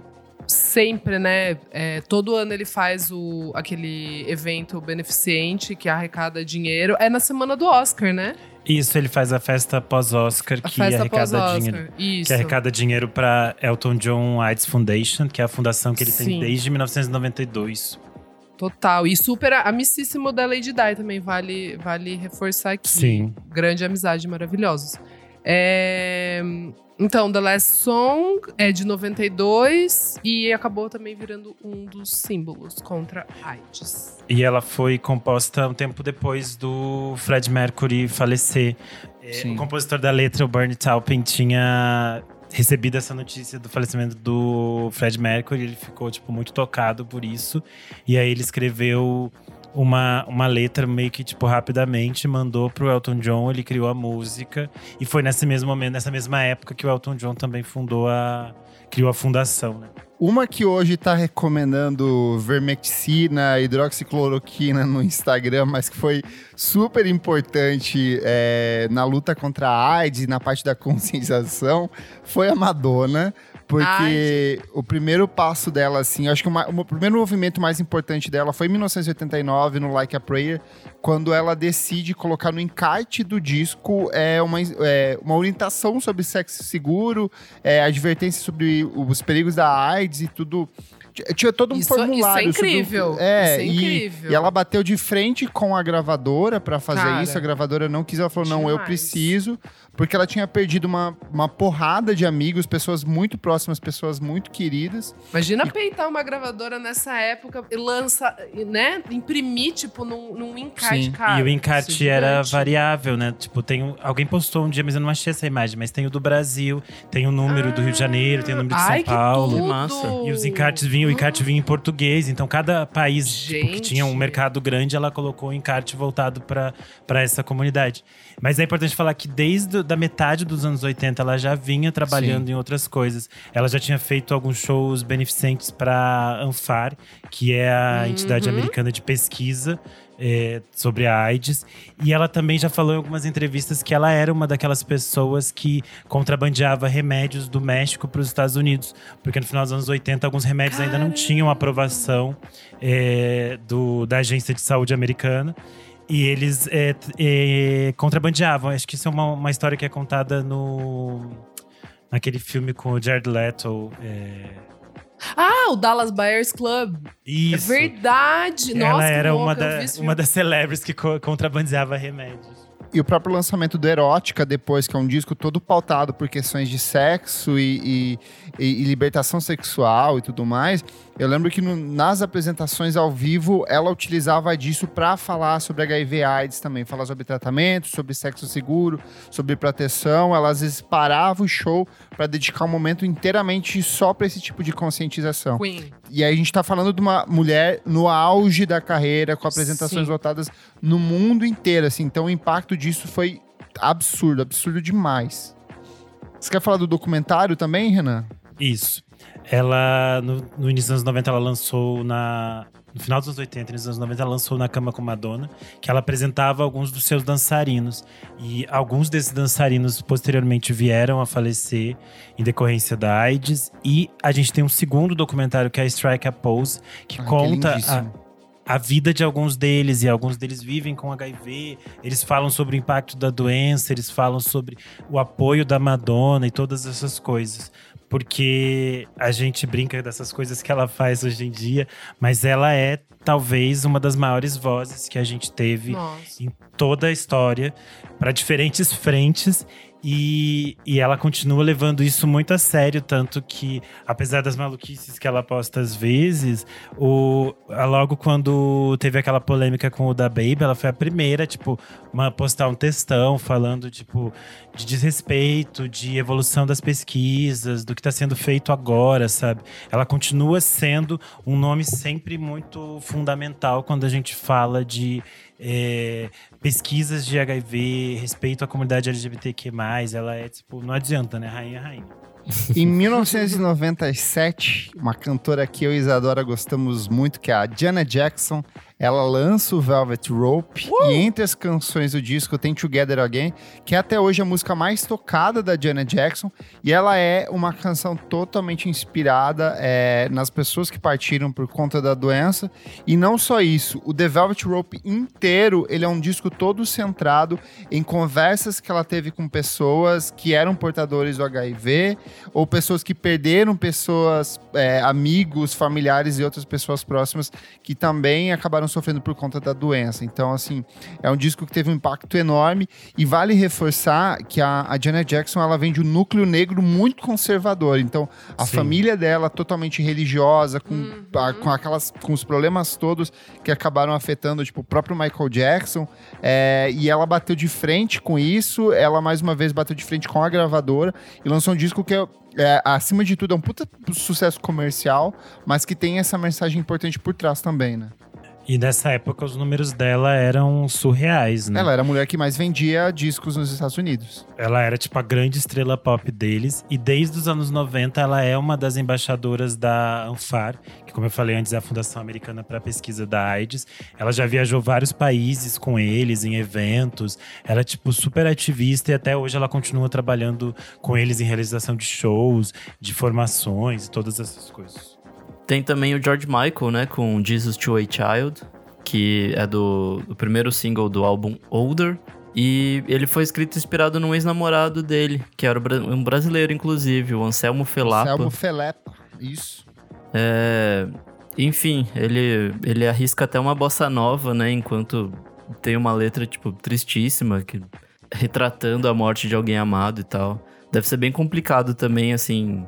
sempre, né? É, todo ano ele faz o, aquele evento beneficente que arrecada dinheiro. É na semana do Oscar, né? Isso, ele faz a festa pós-Oscar, que festa arrecada pós-Oscar, dinheiro. Isso. Que arrecada dinheiro para Elton John AIDS Foundation, que é a fundação que ele Sim. tem desde 1992. Total. E super amicíssimo da Lady Di também, vale, vale reforçar aqui. Sim. Grande amizade, maravilhosos. É, Então, The Last Song é de 92 e acabou também virando um dos símbolos contra AIDS. E ela foi composta um tempo depois do Fred Mercury falecer. É, Sim. o compositor da letra, o Bernie Taupin, tinha recebido essa notícia do falecimento do Fred Mercury. Ele ficou, tipo, muito tocado por isso. E aí ele escreveu uma, uma letra meio que, tipo, rapidamente, mandou pro Elton John, ele criou a música. E foi nesse mesmo momento, nessa mesma época que o Elton John também fundou a... criou a fundação, né? Uma que hoje tá recomendando vermectina, hidroxicloroquina no Instagram, mas que foi super importante é, na luta contra a AIDS e na parte da conscientização, foi a Madonna. Porque o primeiro passo dela, assim, acho que o, ma- o primeiro movimento mais importante dela foi em 1989, no Like a Prayer, quando ela decide colocar no encarte do disco é, uma, é, uma orientação sobre sexo seguro, é, advertência sobre os perigos da AIDS e tudo. Tinha todo um Isso- isso é formulário. sobre o- incrível, é, isso é e- incrível. E, ela bateu de frente com a gravadora pra fazer Cara, isso. A gravadora não quis, ela falou: não, eu demais. preciso. Porque ela tinha perdido uma, uma porrada de amigos, pessoas muito próximas, pessoas muito queridas. Imagina peitar uma gravadora nessa época e lança, né? Imprimir, tipo, num, num encarte, Sim. cara. e o encarte é era gigante. variável, né? Tipo, tem um- alguém postou um dia, mas eu não achei essa imagem, mas tem o do Brasil, tem o número do Rio de Janeiro, tem o número de Ai, São que Paulo. tudo! massa. E os encartes vinham, o encarte vinha em português. Então, cada país tipo, que tinha um mercado grande, ela colocou o encarte voltado para essa comunidade. Mas é importante falar que desde a metade dos anos 80, ela já vinha trabalhando em outras coisas. Ela já tinha feito alguns shows beneficentes para Anfar, que é a entidade Uhum. americana de pesquisa. é, sobre a AIDS. E ela também já falou em algumas entrevistas que ela era uma daquelas pessoas que contrabandeava remédios do México para os Estados Unidos. Porque no final dos anos 80, alguns remédios ainda não tinham aprovação é, do, da Agência de Saúde Americana. E eles é, é, contrabandeavam. Acho que isso é uma, uma história que é contada no. Naquele filme com o Jared Leto. é, Ah, o Dallas Buyers Club. Isso. É verdade. Ela Nossa, era uma, louca, eu da- uma das celebrities que co- contrabandeava remédios. E o próprio lançamento do Erótica, depois, que é um disco todo pautado por questões de sexo e, e- e- e libertação sexual e tudo mais. Eu lembro que no- nas apresentações ao vivo, ela utilizava disso para falar sobre HIV AIDS também. Falar sobre tratamento, sobre sexo seguro, sobre proteção. Ela às vezes parava o show para dedicar um momento inteiramente só para esse tipo de conscientização. Queen. E aí a gente tá falando de uma mulher no auge da carreira, com apresentações Sim. lotadas no mundo inteiro, assim. Então o impacto disso foi absurdo, absurdo demais. Você quer falar do documentário também, Renan? Isso. Ela, no, no início dos anos 90, ela lançou na. No final dos anos 80, início dos anos 90, ela lançou Na Cama com Madonna, que ela apresentava alguns dos seus dançarinos. E alguns desses dançarinos posteriormente vieram a falecer em decorrência da AIDS. E a gente tem um segundo documentário que é Strike a Pose, que Ah, que conta a, lindíssimo. a vida de alguns deles, e alguns deles vivem com HIV. Eles falam sobre o impacto da doença, eles falam sobre o apoio da Madonna e todas essas coisas. Porque a gente brinca dessas coisas que ela faz hoje em dia, mas ela é talvez uma das maiores vozes que a gente teve Nossa. em toda a história, para diferentes frentes. E, e ela continua levando isso muito a sério, tanto que, apesar das maluquices que ela posta às vezes, o, logo quando teve aquela polêmica com o da Baby, ela foi a primeira, tipo, uma, postar um textão falando, tipo, de desrespeito, de evolução das pesquisas, do que está sendo feito agora, sabe? Ela continua sendo um nome sempre muito fundamental quando a gente fala de é, pesquisas de HIV, respeito à comunidade LGBTQ+, ela é, tipo, não adianta, né? Rainha, rainha. Em 1997, uma cantora que eu e Isadora gostamos muito, que é a Janet Jackson, ela lança o Velvet Rope e entre as canções do disco tem Together Again, que é até hoje a música mais tocada da Janet Jackson e ela é uma canção totalmente inspirada é, nas pessoas que partiram por conta da doença. E não só isso, o The Velvet Rope inteiro ele é um disco todo centrado em conversas que ela teve com pessoas que eram portadores do HIV ou pessoas que perderam pessoas, é, amigos, familiares e outras pessoas próximas que também acabaram sofrendo por conta da doença. Então, assim, é um disco que teve um impacto enorme e vale reforçar que a, a Janet Jackson ela vem de um núcleo negro muito conservador. Então, a Sim. família dela totalmente religiosa, com, a- com aquelas com os problemas todos que acabaram afetando, tipo, o próprio Michael Jackson. É, e ela bateu de frente com isso. Ela mais uma vez bateu de frente com a gravadora e lançou um disco que é, é, acima de tudo é um puta sucesso comercial, mas que tem essa mensagem importante por trás também, né? E nessa época os números dela eram surreais, né? Ela era a mulher que mais vendia discos nos Estados Unidos. Ela era tipo a grande estrela pop deles e desde os anos 90 ela é uma das embaixadoras da Anfar, que como eu falei antes é a Fundação Americana para a Pesquisa da AIDS. Ela já viajou vários países com eles em eventos. Ela é tipo super ativista e até hoje ela continua trabalhando com eles em realização de shows, de formações e todas essas coisas. Tem também o George Michael, né, com Jesus to a Child, que é do, do primeiro single do álbum Older. E ele foi escrito inspirado num ex-namorado dele, que era um brasileiro, inclusive, o Anselmo Felapa. Selmo Felepa. Isso. É, enfim, ele, ele arrisca até uma bossa nova, né? Enquanto tem uma letra, tipo, tristíssima, que, retratando a morte de alguém amado e tal. Deve ser bem complicado também, assim,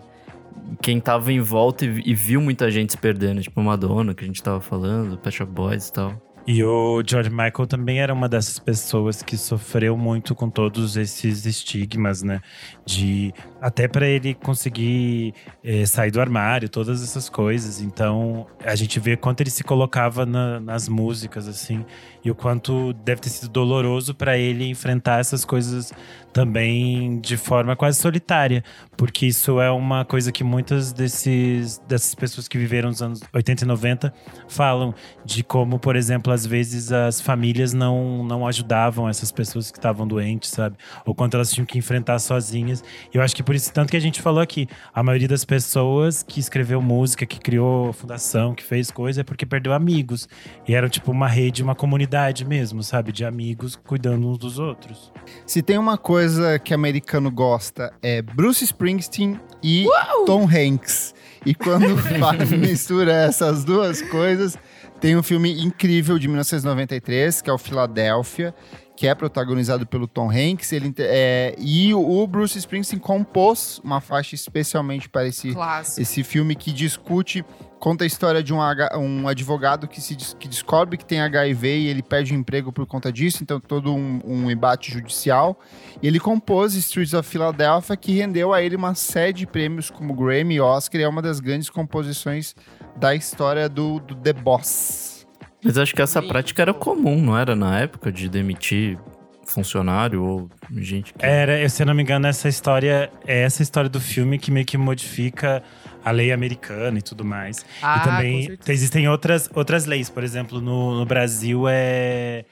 quem tava em volta e, e viu muita gente se perdendo, tipo Madonna, que a gente tava falando, Pet Shop Boys e tal. E o George Michael também era uma dessas pessoas que sofreu muito com todos esses estigmas, né? De até para ele conseguir eh, sair do armário, todas essas coisas. Então a gente vê quanto ele se colocava na- nas músicas, assim, e o quanto deve ter sido doloroso para ele enfrentar essas coisas também de forma quase solitária, porque isso é uma coisa que muitas desses, dessas pessoas que viveram nos anos 80 e 90 falam de como, por exemplo, às vezes as famílias não, não ajudavam essas pessoas que estavam doentes, sabe? Ou quanto elas tinham que enfrentar sozinhas. E eu acho que por isso, tanto que a gente falou aqui, a maioria das pessoas que escreveu música, que criou fundação, que fez coisa, é porque perdeu amigos. E era tipo uma rede, uma comunidade mesmo, sabe? De amigos cuidando uns dos outros. Se tem uma coisa que americano gosta é Bruce Springsteen e Tom Hanks. E quando faz- mistura essas duas coisas, tem um filme incrível de 1993, que é o Philadelphia, que é protagonizado pelo Tom Hanks. Ele, é, e o Bruce Springsteen compôs uma faixa especialmente para esse, Clássico. esse filme que discute, conta a história de um, um advogado que, se, que descobre que tem HIV e ele perde o emprego por conta disso, então todo um, um embate judicial. E ele compôs Streets of Philadelphia, que rendeu a ele uma série de prêmios como Grammy e Oscar, e é uma das grandes composições da história do, do The Boss. Mas acho que essa prática era comum, não era na época de demitir funcionário ou gente que. Era, se eu não me engano, essa história é essa história do filme que meio que modifica a lei americana e tudo mais. Ah, e também existem outras, outras leis. Por exemplo, no, no Brasil é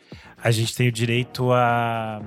a gente tem o direito a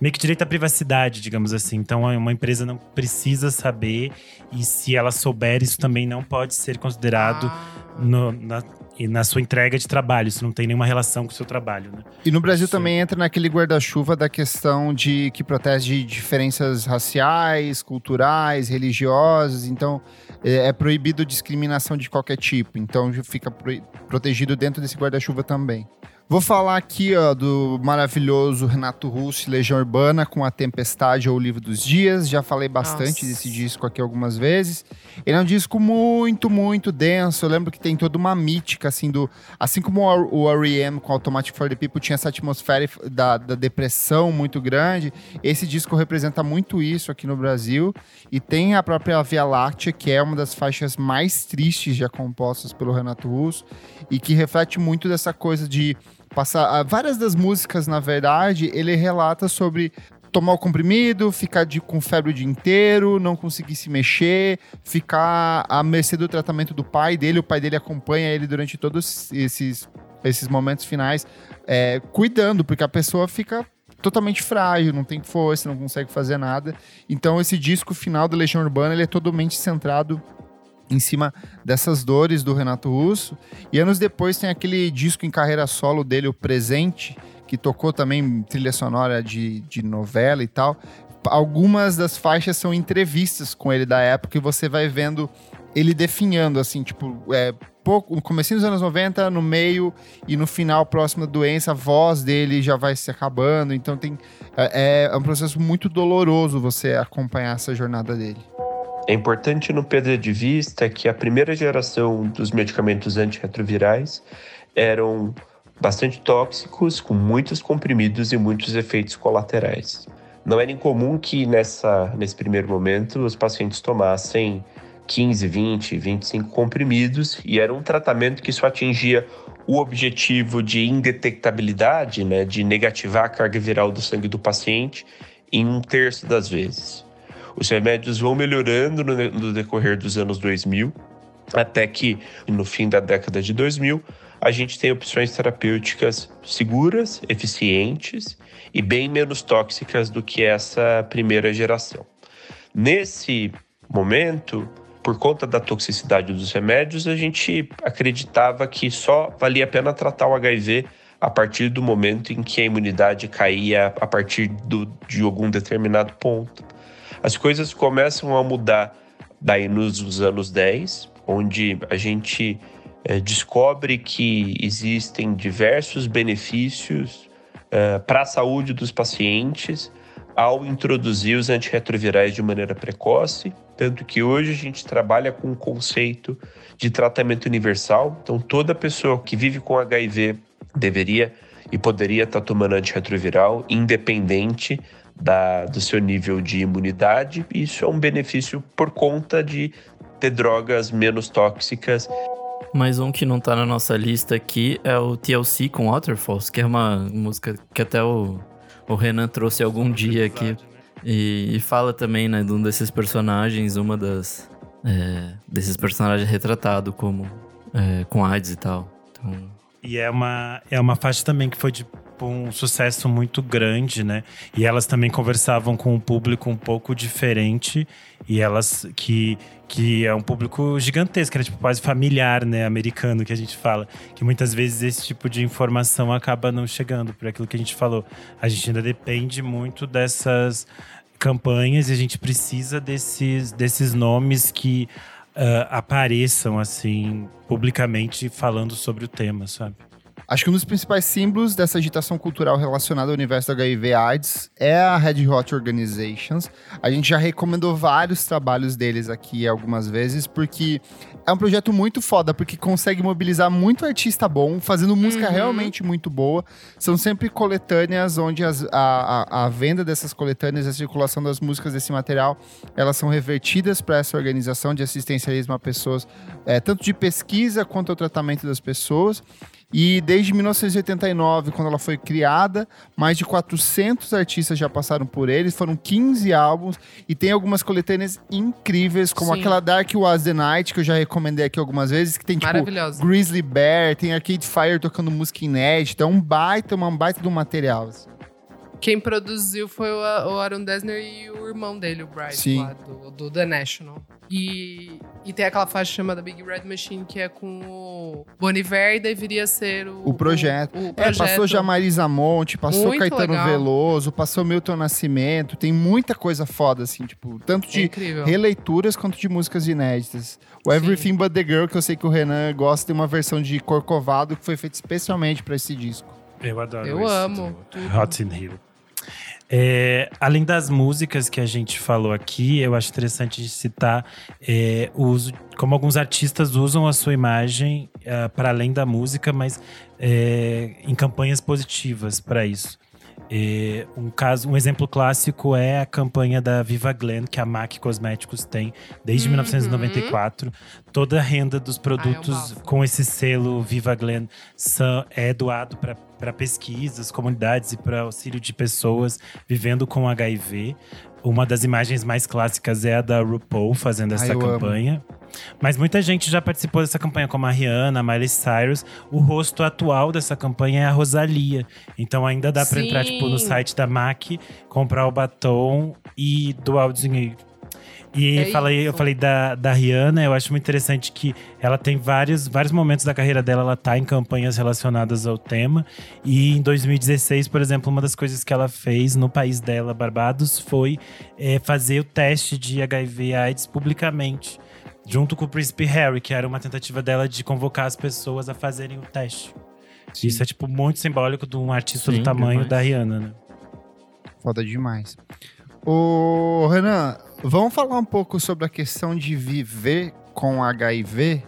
meio que direito à privacidade, digamos assim. Então, uma empresa não precisa saber e se ela souber, isso também não pode ser considerado Ah, no- na- e na sua entrega de trabalho. Isso não tem nenhuma relação com o seu trabalho, né? E no Brasil Sim. também entra naquele guarda-chuva da questão de que protege diferenças raciais, culturais, religiosas. Então, é, é proibido discriminação de qualquer tipo. Então, fica pro- protegido dentro desse guarda-chuva também. Vou falar aqui ó, do maravilhoso Renato Russo, Legião Urbana, com A Tempestade ou O Livro dos Dias. Já falei bastante Nossa. desse disco aqui algumas vezes. Ele é um disco muito, muito denso. Eu lembro que tem toda uma mítica, assim, do. Assim como o R.E.M. com Automatic for the People tinha essa atmosfera da, da depressão muito grande, esse disco representa muito isso aqui no Brasil. E tem a própria Via Láctea, que é uma das faixas mais tristes já compostas pelo Renato Russo, e que reflete muito dessa coisa de passar. ah, Várias das músicas, na verdade, ele relata sobre tomar o comprimido, ficar de, com febre o dia inteiro, não conseguir se mexer, ficar à mercê do tratamento do pai dele. O pai dele acompanha ele durante todos esses, esses momentos finais, é, cuidando, porque a pessoa fica totalmente frágil, não tem força, não consegue fazer nada. Então esse disco final da Legião Urbana, ele é totalmente centrado em cima dessas dores do Renato Russo. E anos depois tem aquele disco em carreira solo dele, o Presente, que tocou também trilha sonora de, de novela e tal. Algumas das faixas são entrevistas com ele da época e você vai vendo ele definhando, assim, tipo, é, pouco, no comecinho dos anos 90, no meio e no final, próximo da doença, a voz dele já vai se acabando. Então tem é, é um processo muito doloroso você acompanhar essa jornada dele. É importante não perder de vista que a primeira geração dos medicamentos antirretrovirais eram bastante tóxicos, com muitos comprimidos e muitos efeitos colaterais. Não era incomum que nessa, nesse primeiro momento os pacientes tomassem 15, 20, 25 comprimidos e era um tratamento que só atingia o objetivo de indetectabilidade, né, de negativar a carga viral do sangue do paciente em um terço das vezes. Os remédios vão melhorando no, decorrer dos anos 2000, até que no fim da década de 2000 a gente tem opções terapêuticas seguras, eficientes e bem menos tóxicas do que essa primeira geração. Nesse momento, por conta da toxicidade dos remédios, a gente acreditava que só valia a pena tratar o HIV a partir do momento em que a imunidade caía a partir do, de algum determinado ponto. As coisas começam a mudar daí nos anos 10, onde a gente é, descobre que existem diversos benefícios é, para a saúde dos pacientes ao introduzir os antirretrovirais de maneira precoce, tanto que hoje a gente trabalha com o conceito de tratamento universal. Então, toda pessoa que vive com HIV deveria e poderia estar tomando antirretroviral, independente da, do seu nível de imunidade. Isso é um benefício por conta de ter drogas menos tóxicas. Mais um que não tá na nossa lista aqui é o TLC com Waterfalls, que é uma música que até o, o Renan trouxe algum dia aqui. E, e fala também, né, de um desses personagens, uma das. É, desses personagens retratado como. É, com AIDS e tal. Então, E é uma, é uma faixa também que foi de um sucesso muito grande, né? E elas também conversavam com um público um pouco diferente e elas que que é um público gigantesco, era tipo quase familiar, né, americano que a gente fala, que muitas vezes esse tipo de informação acaba não chegando por aquilo que a gente falou. A gente ainda depende muito dessas campanhas e a gente precisa desses desses nomes que uh, apareçam assim publicamente falando sobre o tema, sabe? Acho que um dos principais símbolos dessa agitação cultural relacionada ao universo do HIV AIDS é a Red Hot Organizations. A gente já recomendou vários trabalhos deles aqui algumas vezes, porque é um projeto muito foda, porque consegue mobilizar muito artista bom, fazendo música Uhum. realmente muito boa. São sempre coletâneas onde as- a, a, a venda dessas coletâneas, a circulação das músicas desse material, elas são revertidas para essa organização de assistencialismo a pessoas, é, tanto de pesquisa quanto ao tratamento das pessoas. E desde 1989, quando ela foi criada, mais de 400 artistas já passaram por eles, foram 15 álbuns e tem algumas coletâneas incríveis, como Sim. aquela Dark Was the Night, que eu já recomendei aqui algumas vezes, que tem tipo. Grizzly Bear, tem Arcade Fire tocando música inédita, é um baita, uma baita um material. assim. Quem produziu foi o, o Aaron Dessner e o irmão dele, o Bryce, Sim. lá do, do The National. E, e tem aquela faixa chamada Big Red Machine, que é com o Boniver, e deveria ser o... O projeto. O, o É, projeto. passou já Marisa Monte, passou Muito Caetano legal. Veloso, passou Milton Nascimento. Tem muita coisa foda, assim, tipo, tanto É de incrível. releituras quanto de músicas inéditas. O Everything But The Girl, que eu sei que o Renan gosta, tem uma versão de Corcovado que foi feita especialmente pra esse disco. Eu adoro Eu esse amo. Hot in Hill. É, além das músicas que a gente falou aqui, eu acho interessante de citar é, como alguns artistas usam a sua imagem para além da música, mas é, em campanhas positivas para isso. É, um caso, um exemplo clássico é a campanha da Viva Glen que a MAC Cosméticos tem desde Uhum. 1994. Toda a renda dos produtos com esse selo Viva Glen são, é doado para pesquisas, comunidades e para auxílio de pessoas vivendo com HIV. Uma das imagens mais clássicas é a da RuPaul fazendo essa amo. campanha. Mas muita gente já participou dessa campanha, como a Rihanna, a Miley Cyrus. O rosto atual dessa campanha é a Rosalia. Então ainda dá pra Sim. entrar tipo, no site da MAC, comprar o batom e doar o dinheiro. E É falei, eu falei da, da Rihanna, eu acho muito interessante que ela tem vários, vários momentos da carreira dela, ela tá em campanhas relacionadas ao tema. E em 2016, por exemplo, uma das coisas que ela fez no país dela, Barbados, foi é, fazer o teste de HIV AIDS publicamente. Junto com o príncipe Harry, que era uma tentativa dela de convocar as pessoas a fazerem o teste. Isso é, tipo, muito simbólico de um artista Sim, do tamanho demais. da Rihanna, né? Foda demais. Ô, Renan, vamos falar um pouco sobre a questão de viver com HIV.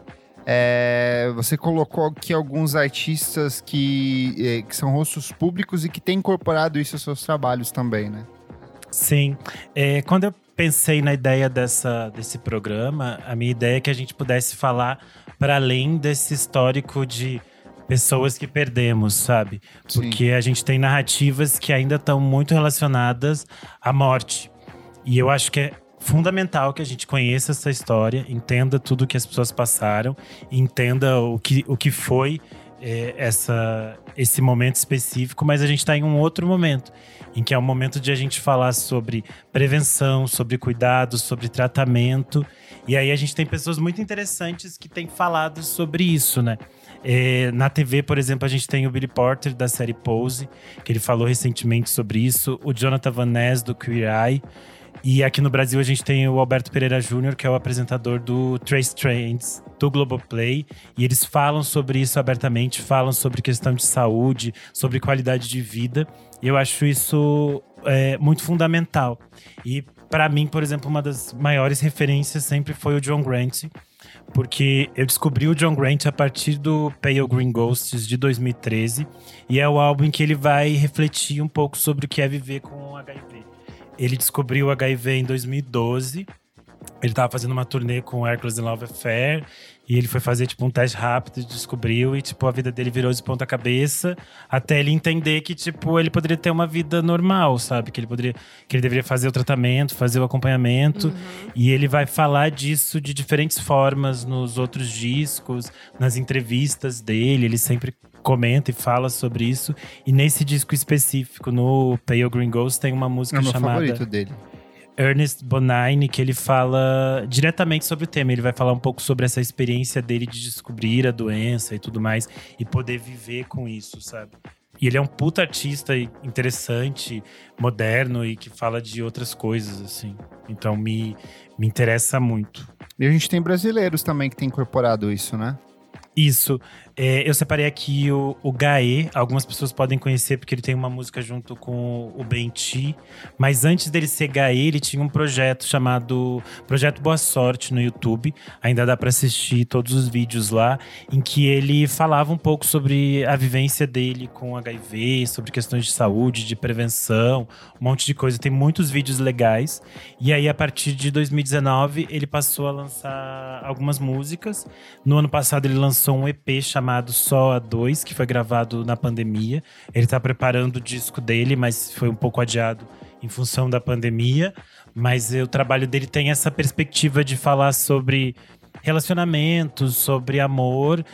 É, você colocou aqui alguns artistas que, eh, que são rostos públicos e que têm incorporado isso aos seus trabalhos também, né? Sim. É, quando eu pensei na ideia dessa, desse programa, a minha ideia é que a gente pudesse falar para além desse histórico de pessoas que perdemos, sabe? Sim. Porque a gente tem narrativas que ainda estão muito relacionadas à morte. E eu acho que é fundamental que a gente conheça essa história, entenda tudo que as pessoas passaram, entenda o que, o que foi é, essa, esse momento específico, mas a gente está em um outro momento, em que é o momento de a gente falar sobre prevenção, sobre cuidado, sobre tratamento. E aí a gente tem pessoas muito interessantes que têm falado sobre isso, né? É, na TV, por exemplo, a gente tem o Billy Porter da série Pose, que ele falou recentemente sobre isso, o Jonathan Van Ness do Queer Eye. E aqui no Brasil a gente tem o Alberto Pereira Júnior, que é o apresentador do Trace Trends, do Globoplay. E eles falam sobre isso abertamente, falam sobre questão de saúde, sobre qualidade de vida. E eu acho isso é, muito fundamental. E para mim, por exemplo, uma das maiores referências sempre foi o John Grant. Porque eu descobri o John Grant a partir do Pale Green Ghosts de 2013. E é o álbum em que ele vai refletir um pouco sobre o que é viver com HIV. Ele descobriu o HIV em 2012. Ele tava fazendo uma turnê com o Hercules in Love Affair. E ele foi fazer, tipo, um teste rápido, descobriu. E, tipo, a vida dele virou de ponta cabeça. Até ele entender que, tipo, ele poderia ter uma vida normal, sabe? Que ele poderia... Que ele deveria fazer o tratamento, fazer o acompanhamento. E ele vai falar disso de diferentes formas nos outros discos, nas entrevistas dele. Ele sempre comenta e fala sobre isso. E nesse disco específico, no Pale Green Ghost, tem uma É música o meu chamada favorito dele. Ernest Bonine, que ele fala diretamente sobre o tema. Ele vai falar um pouco sobre essa experiência dele de descobrir a doença e tudo mais, e poder viver com isso, sabe? E ele é um puta artista interessante, moderno e que fala de outras coisas, assim. Então me, me interessa muito. E a gente tem brasileiros também que têm incorporado isso, né? Isso. É, eu separei aqui o, o Gaê. Algumas pessoas podem conhecer porque ele tem uma música junto com o Benti. Mas antes dele ser Gaê, ele tinha um projeto chamado Projeto Boa Sorte no YouTube. Ainda dá para assistir todos os vídeos lá, em que ele falava um pouco sobre a vivência dele com HIV, sobre questões de saúde, de prevenção, um monte de coisa. Tem muitos vídeos legais. E aí, a partir de 2019, ele passou a lançar algumas músicas. No ano passado, ele lançou um EP chamado Só a 2, que foi gravado na pandemia. Ele tá preparando o disco dele, mas foi um pouco adiado em função da pandemia. Mas o trabalho dele tem essa perspectiva de falar sobre relacionamentos, sobre amor,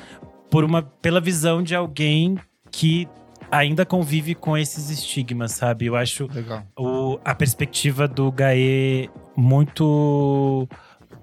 por uma, pela visão de alguém que ainda convive com esses estigmas, sabe? Eu acho o, a perspectiva do Gaê muito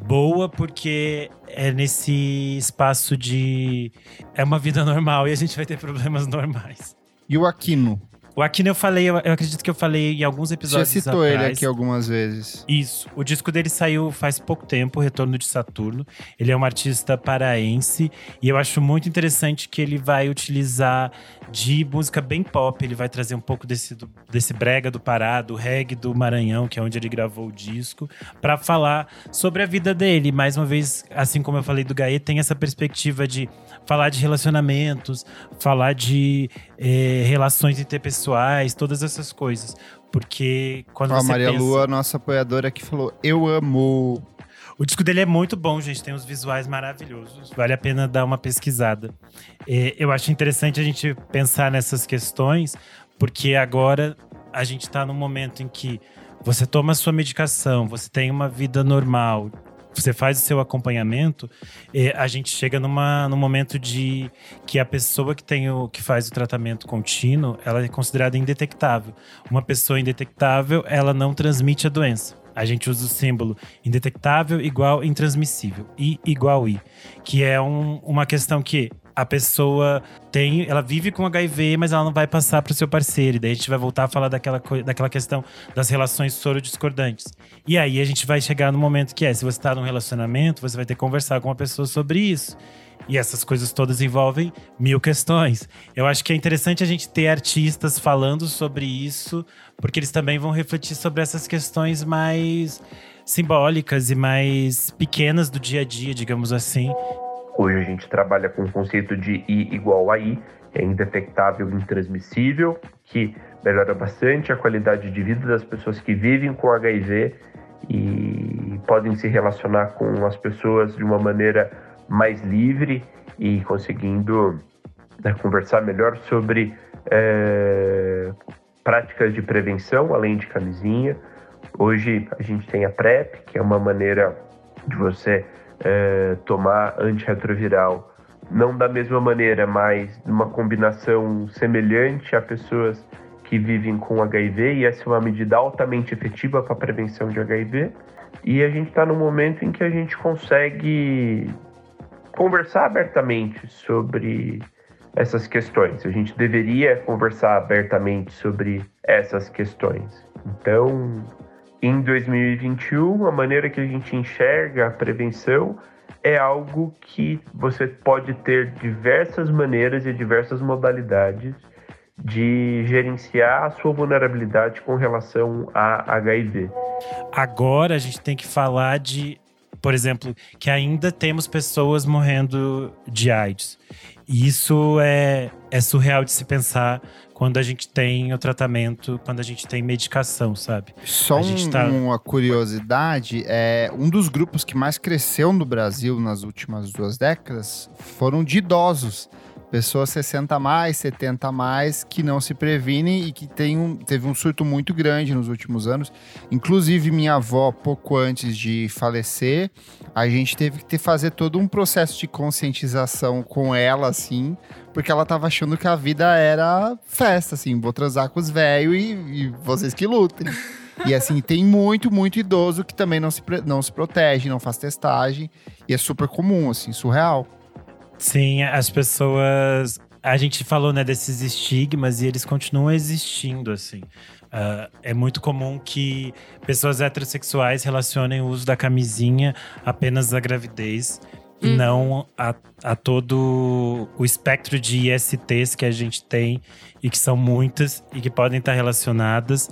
boa, porque é nesse espaço de. É uma vida normal e a gente vai ter problemas normais. E o Aquino? O Aquino eu falei, eu, acredito que eu falei em alguns Você episódios citou atrás. ele aqui algumas vezes. Isso. O disco dele saiu faz pouco tempo, Retorno de Saturno. Ele é um artista paraense e eu acho muito interessante que ele vai utilizar de música bem pop. Ele vai trazer um pouco desse, do- desse brega do Pará, do reggae do Maranhão, que é onde ele gravou o disco, para falar sobre a vida dele. Mais uma vez, assim como eu falei do Gaê, tem essa perspectiva de falar de relacionamentos, falar de eh, relações interpessoais, todas essas coisas. Porque quando Ó, a você Maria pensa... Lua, nossa apoiadora, que falou: Eu amo. O disco dele é muito bom, gente. Tem uns visuais maravilhosos. Vale a pena dar uma pesquisada. É, eu acho interessante a gente pensar nessas questões, porque agora a gente está num momento em que você toma sua medicação, você tem uma vida normal, você faz o seu acompanhamento, é, a gente chega numa, num momento de que a pessoa que tem o que faz o tratamento contínuo, ela é considerada indetectável. Uma pessoa indetectável, ela não transmite a doença. A gente usa o símbolo indetectável igual intransmissível, I igual I, que é um- uma questão que a pessoa tem, ela vive com HIV, mas ela não vai passar para o seu parceiro. E daí a gente vai voltar a falar daquela, daquela questão das relações soro-discordantes. E aí a gente vai chegar no momento que é, se você está num relacionamento, você vai ter que conversar com uma pessoa sobre isso. E essas coisas todas envolvem mil questões. Eu acho que é interessante a gente ter artistas falando sobre isso, porque eles também vão refletir sobre essas questões mais simbólicas e mais pequenas do dia a dia, digamos assim. Hoje a gente trabalha com o conceito de I igual a I, é indetectável e intransmissível, que melhora bastante a qualidade de vida das pessoas que vivem com HIV e podem se relacionar com as pessoas de uma maneira mais livre e conseguindo né, conversar melhor sobre é, práticas de prevenção, além de camisinha. Hoje a gente tem a PrEP, que é uma maneira de você é, tomar antirretroviral, não da mesma maneira, mas numa combinação semelhante a pessoas que vivem com HIV, e essa é uma medida altamente efetiva para a prevenção de HIV. E a gente está num momento em que a gente consegue conversar abertamente sobre essas questões. A gente deveria conversar abertamente sobre essas questões. Então, em 2021, a maneira que a gente enxerga a prevenção é algo que você pode ter diversas maneiras e diversas modalidades de gerenciar a sua vulnerabilidade com relação a HIV. Agora a gente tem que falar de, por exemplo, que ainda temos pessoas morrendo de AIDS. E isso é, é surreal de se pensar quando a gente tem o tratamento, quando a gente tem medicação, sabe? Só A gente um- tá- uma curiosidade, é um dos grupos que mais cresceu no Brasil nas últimas duas décadas foram de idosos. Pessoas 60 a mais, 70 a mais, que não se previnem e que tem um, teve um surto muito grande nos últimos anos. Inclusive, minha avó, pouco antes de falecer, a gente teve que ter, fazer todo um processo de conscientização com ela, assim, porque ela tava achando que a vida era festa, assim, vou transar com os velhos e, e vocês que lutem. E assim, tem muito, muito idoso que também não se, não se protege, não faz testagem. E é super comum, assim, surreal. Sim, as pessoas. A gente falou né, desses estigmas e eles continuam existindo, assim. Ah, é muito comum que pessoas heterossexuais relacionem o uso da camisinha apenas à gravidez e Uhum. não a, a todo o espectro de ISTs que a gente tem e que são muitas e que podem estar relacionadas.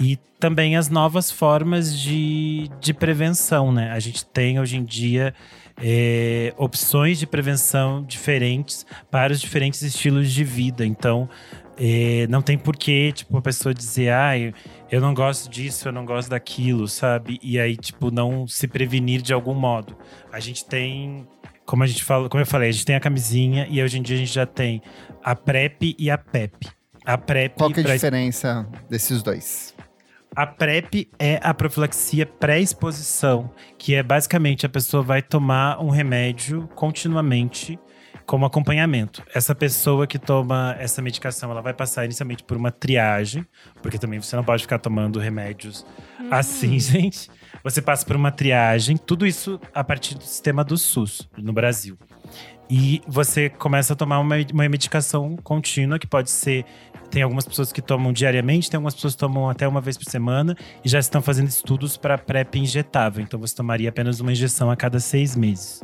E também as novas formas de, de prevenção, né? A gente tem hoje em dia é, opções de prevenção diferentes para os diferentes estilos de vida. Então, é, não tem porquê, tipo, a pessoa dizer, ah, eu, não gosto disso, eu não gosto daquilo, sabe? E aí, tipo, não se prevenir de algum modo. A gente tem, como a gente fala, como eu falei, a gente tem a camisinha e hoje em dia a gente já tem a PrEP e a PEP. A PrEP Qual que é a pra- diferença desses dois? A PrEP é a profilaxia pré-exposição, que é basicamente a pessoa vai tomar um remédio continuamente, como acompanhamento. Essa pessoa que toma essa medicação, ela vai passar inicialmente por uma triagem, porque também você não pode ficar tomando remédios assim, gente. Você passa por uma triagem, tudo isso a partir do sistema do SUS no Brasil. E você começa a tomar uma, uma medicação contínua, que pode ser. Tem algumas pessoas que tomam diariamente, tem algumas pessoas que tomam até uma vez por semana, e já estão fazendo estudos para PrEP injetável. Então você tomaria apenas uma injeção a cada seis meses.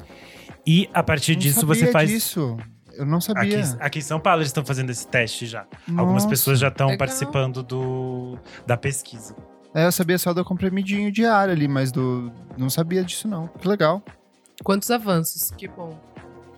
E a partir Não disso você faz. disso. Eu não Aqui, sabia. aqui em São Paulo eles estão fazendo esse teste já. Algumas Nossa. pessoas já estão participando do, da pesquisa. É, eu sabia só do comprimidinho diário ali, mas do. Não sabia disso, não. Que legal. Quantos avanços, que bom.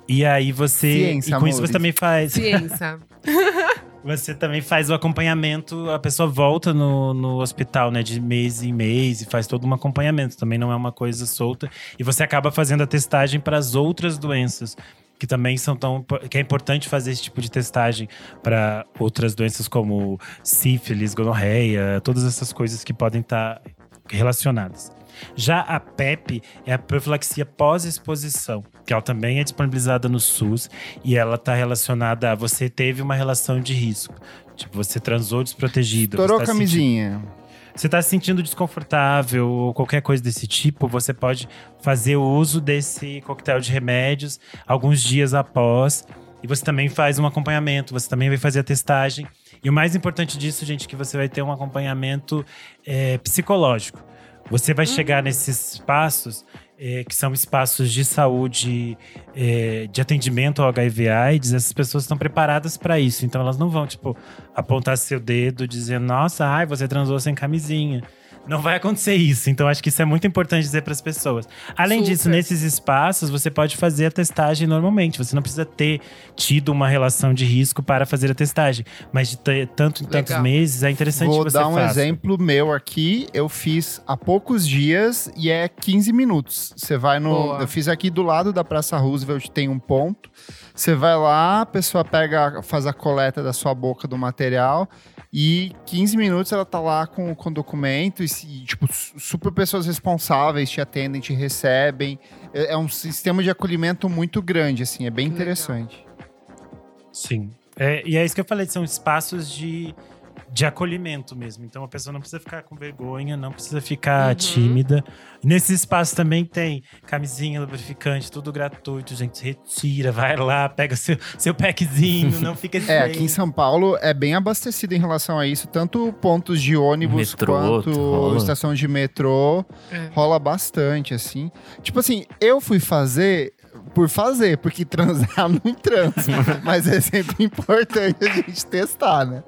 E aí você. Ciência, e com isso amores. você também faz. Ciência. Você também faz o acompanhamento, a pessoa volta no, no hospital, né, de mês em mês e faz todo um acompanhamento. Também não é uma coisa solta. E você acaba fazendo a testagem para as outras doenças, que também são tão. que é importante fazer esse tipo de testagem para outras doenças como sífilis, gonorreia, todas essas coisas que podem estar relacionadas. Já a PEP é a profilaxia pós-exposição, que ela também é disponibilizada no SUS e ela está relacionada a você teve uma relação de risco. Tipo, você transou desprotegido. Estourou a você tá sentindo- camisinha. Você está se sentindo desconfortável ou qualquer coisa desse tipo, você pode fazer o uso desse coquetel de remédios alguns dias após. E você também faz um acompanhamento, você também vai fazer a testagem. E o mais importante disso, gente, é que você vai ter um acompanhamento é, psicológico. Você vai chegar nesses espaços, é, que são espaços de saúde, é, de atendimento ao HIV AIDS, essas pessoas estão preparadas para isso. Então elas não vão, tipo, apontar seu dedo dizendo, nossa, ai, você transou sem camisinha. Não vai acontecer isso. Então, acho que isso é muito importante dizer para as pessoas. Além Super. disso, nesses espaços, você pode fazer a testagem normalmente. Você não precisa ter tido uma relação de risco para fazer a testagem. Mas de ter tanto em tantos Legal. meses, é interessante Vou que você dar um faça. exemplo meu aqui. Eu fiz há poucos dias e é 15 minutos. Você vai no. Boa. Eu fiz aqui do lado da Praça Roosevelt, tem um ponto. Você vai lá, a pessoa pega, faz a coleta da sua boca do material e 15 minutos ela tá lá com, com documento e, tipo, su- super pessoas responsáveis te atendem, te recebem. É, é um sistema de acolhimento muito grande, assim, é bem Legal. interessante. Sim. É, e é isso que eu falei, são espaços de, de acolhimento mesmo. Então a pessoa não precisa ficar com vergonha, não precisa ficar Uhum. tímida. Nesse espaço também tem camisinha, lubrificante, tudo gratuito, gente. Retira, vai lá, pega seu, seu packzinho, não fica É, aqui em. São Paulo é bem abastecido em relação a isso, tanto pontos de ônibus Metrô, quanto rola. estação de metrô, É. rola bastante, assim. Tipo assim, eu fui fazer por fazer, porque transar não transa, mas é sempre importante a gente testar, né?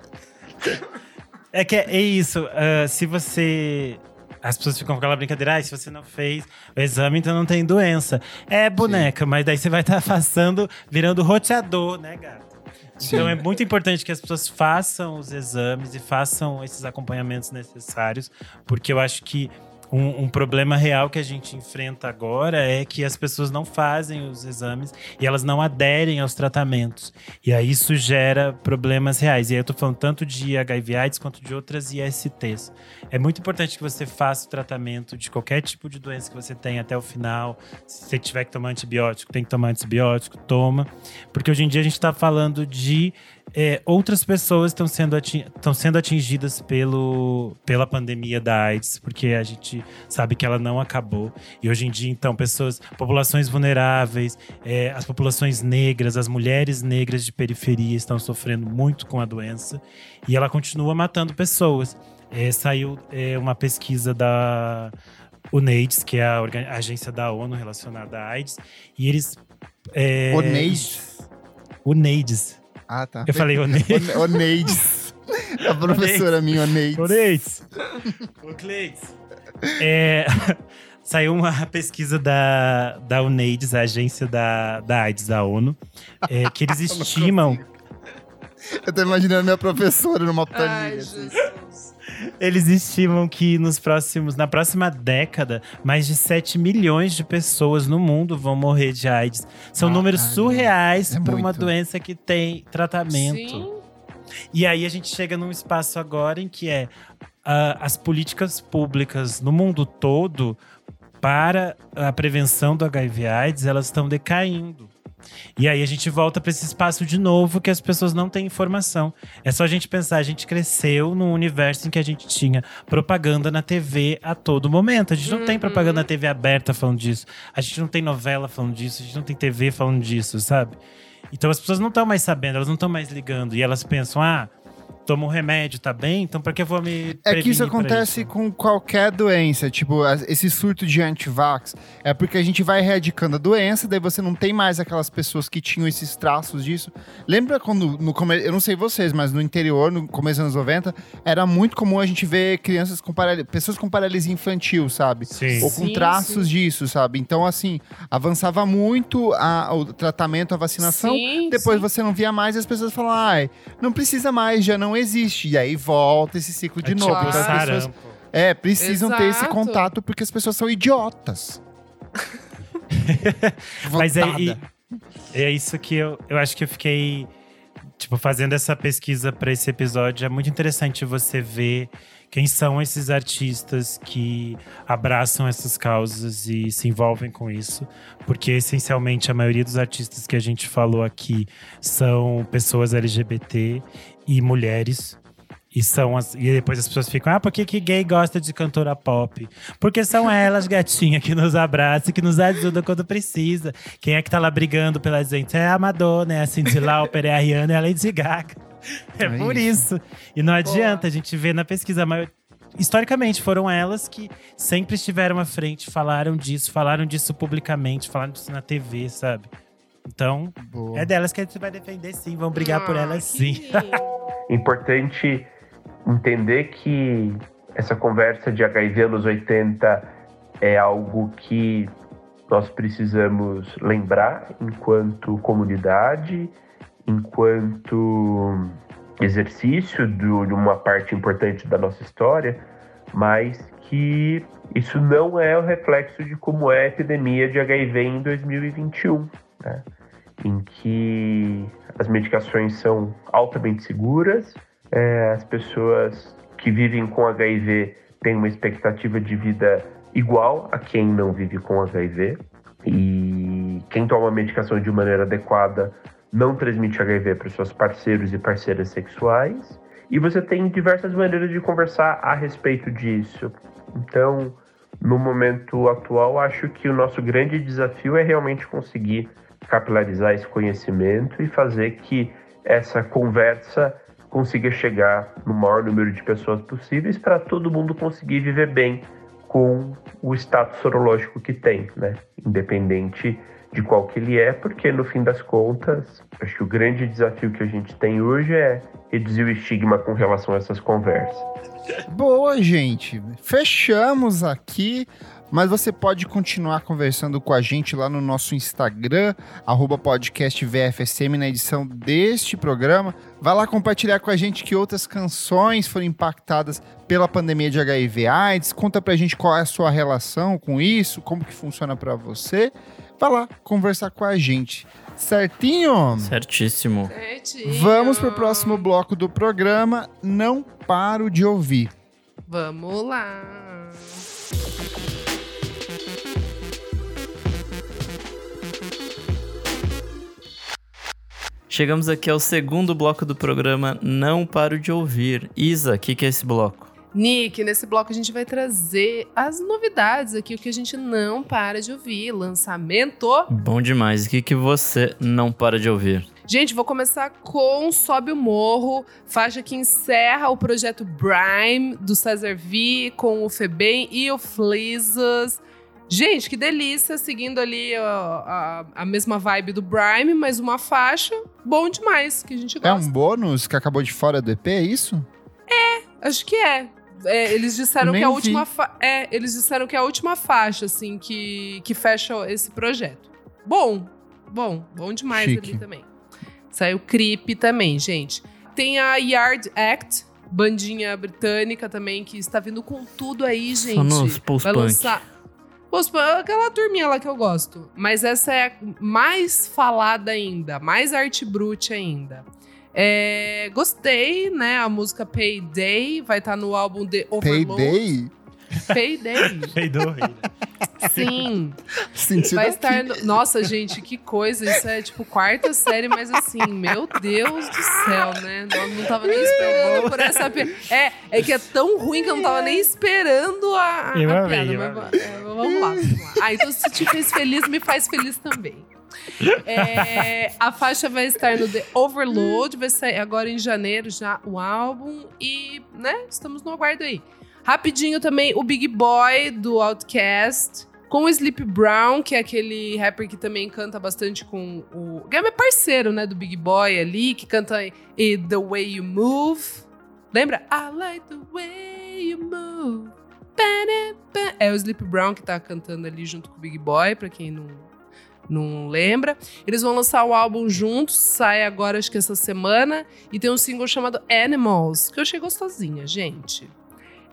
É que é, é isso. ah, se você. As pessoas ficam com aquela brincadeira, ah, se você não fez o exame, então não tem doença. É boneca, mas daí você vai estar passando, virando roteador, né, gato? Então é muito importante que as pessoas façam os exames e façam esses acompanhamentos necessários, porque eu acho que um, um problema real que a gente enfrenta agora é que as pessoas não fazem os exames e elas não aderem aos tratamentos. E aí isso gera problemas reais. E aí eu tô falando tanto de HIV AIDS quanto de outras ISTs. É muito importante que você faça o tratamento de qualquer tipo de doença que você tenha até o final. Se você tiver que tomar antibiótico, tem que tomar antibiótico, toma. Porque hoje em dia a gente está falando de é, outras pessoas estão sendo, ati- estão sendo atingidas pelo, pela pandemia da AIDS, porque a gente sabe que ela não acabou. E hoje em dia, então, pessoas, populações vulneráveis, é, as populações negras, as mulheres negras de periferia estão sofrendo muito com a doença e ela continua matando pessoas. É, saiu é, uma pesquisa da UNAIDS, que é a, a agência da ONU relacionada à AIDS, e eles. É, Oneides. UNAIDS. Ah, tá. Eu falei Oneides. One- Oneides. A professora minha, Oneides. Cleides. Ô, Cleides. É, saiu uma pesquisa da, da UNAIDS, a agência da, da AIDS da ONU, é, que eles estimam, Eu tô imaginando minha professora numa Ai, planilha. assim. Jesus. Eles estimam que nos próximos, na próxima década, mais de 7 milhões de pessoas no mundo vão morrer de AIDS. São Ah, números surreais É para uma doença que tem tratamento. Sim. E aí a gente chega num espaço agora em que é ah, as políticas públicas no mundo todo para a prevenção do HIV/AIDS elas estão decaindo. E aí a gente volta para esse espaço de novo que as pessoas não têm informação. É só a gente pensar, a gente cresceu num universo em que a gente tinha propaganda na TV a todo momento. A gente não tem Uhum. propaganda na TV aberta falando disso. A gente não tem novela falando disso, a gente não tem TV falando disso, sabe? Então as pessoas não estão mais sabendo, elas não estão mais ligando. E elas pensam, ah, toma um remédio, tá bem? Então pra que eu vou me É que isso acontece isso? com qualquer doença. Tipo, esse surto de antivax é porque a gente vai erradicando a doença, daí você não tem mais aquelas pessoas que tinham esses traços disso. Lembra quando, no começo, eu não sei vocês, mas no interior, no começo dos anos 90, era muito comum a gente ver crianças com paralisia, pessoas com paralisia infantil, sabe? Sim. Ou com Sim, traços sim. disso, sabe? Então, assim, avançava muito a- o tratamento, a vacinação. Sim, Depois sim. você não via mais e as pessoas falam, ai, não precisa mais, já não existe. E aí volta esse ciclo de É novo. tipo Então, as pessoas, é, precisam ter esse Exato. contato porque as pessoas são idiotas. Mas é, e- é isso que eu, eu acho que eu fiquei, tipo, fazendo essa pesquisa para esse episódio. É muito interessante você ver quem são esses artistas que abraçam essas causas e se envolvem com isso. Porque, essencialmente, a maioria dos artistas que a gente falou aqui são pessoas LGBT e mulheres. E, são as, e depois as pessoas ficam, ah, por que, que gay gosta de cantora pop? Porque são elas, gatinha, que nos abraçam, que nos ajudam quando precisa. Quem é que tá lá brigando pela gente? É a Madonna, é a Cindy Lauper, é a Rihanna, é a Lady Gaga. É, É por isso. isso. E não adianta, a gente vê na pesquisa, mas historicamente foram elas que sempre estiveram à frente, falaram disso, falaram disso publicamente, falaram disso na TV, sabe? Então, Boa. é delas que a gente vai defender sim, vão brigar por Ah, elas que sim. Lindo. Importante entender que essa conversa de HIV anos 80 é algo que nós precisamos lembrar enquanto comunidade, enquanto exercício de uma parte importante da nossa história, mas que isso não é o reflexo de como é a epidemia de HIV em 2021, né? Em que as medicações são altamente seguras, é, as pessoas que vivem com HIV têm uma expectativa de vida igual a quem não vive com HIV, e quem toma a medicação de maneira adequada não transmite HIV para os seus parceiros e parceiras sexuais. E você tem diversas maneiras de conversar a respeito disso. Então, no momento atual, acho que o nosso grande desafio é realmente conseguir capilarizar esse conhecimento e fazer que essa conversa consiga chegar no maior número de pessoas possíveis para todo mundo conseguir viver bem com o status sorológico que tem, né? Independente de qual que ele é, porque no fim das contas, acho que o grande desafio que a gente tem hoje é reduzir o estigma com relação a essas conversas. Boa, gente. Fechamos aqui. Mas você pode continuar conversando com a gente lá no nosso Instagram, arroba podcast VFSM, na edição deste programa. Vai lá compartilhar com a gente que outras canções foram impactadas pela pandemia de HIV AIDS. Conta pra gente qual é a sua relação com isso, como que funciona pra você. Vai lá conversar com a gente. Certinho? Certíssimo. Certinho. Vamos pro próximo bloco do programa. Não paro de ouvir. Vamos lá. Chegamos aqui ao segundo bloco do programa Não Paro de Ouvir. Isa, o que, que é esse bloco? Nick, nesse bloco a gente vai trazer as novidades aqui, o que a gente não para de ouvir. Lançamento. Bom demais. O que, que você não para de ouvir? Gente, vou começar com Sobe o Morro, faixa que encerra o projeto Brime do Cesar V com o Febem e o Flizzas. Gente, que delícia, seguindo ali ó, a, a mesma vibe do Brime, mas uma faixa bom demais, que a gente É gosta. um bônus que acabou de fora do EP, é isso? Acho que é. É, eles disseram que a vi. última fa- é, eles disseram que é a última faixa assim que que fecha esse projeto. Bom, bom, bom demais Chique. ali também. Saiu Creep também, gente. Tem a Yard Act, bandinha britânica também que está vindo com tudo aí, gente. Só nos Vai post-punk. lançar Post-punk, aquela turminha lá que eu gosto. Mas essa é mais falada ainda, mais arte brute ainda. É, gostei, né? A música Payday vai estar no álbum The Overload. Payday? Payday. Peidou. Sim. Sentido Vai aqui. estar. no- Nossa, gente, que coisa. Isso é tipo quarta série, mas assim, meu Deus do céu, né? Não, não tava nem esperando por essa piada. É, é que é tão ruim que eu não tava nem esperando a, a Eu a amei, piada. eu mas é, vamos lá, vamos lá. Ah, então se te fez feliz, me faz feliz também. É, a faixa vai estar no The Overload, vai sair agora em janeiro já o álbum. E, né, estamos no aguardo aí. Rapidinho também, o Big Boy do Outcast. Com o Sleep Brown, que é aquele rapper que também canta bastante com o. que é parceiro, né? Do Big Boy ali, que canta e The Way You Move. Lembra? I like the way you move. Ba-da-ba. É o Sleep Brown que tá cantando ali junto com o Big Boy, pra quem não, não lembra. Eles vão lançar o álbum juntos, sai agora, acho que essa semana. E tem um single chamado Animals, que eu achei gostosinha, gente.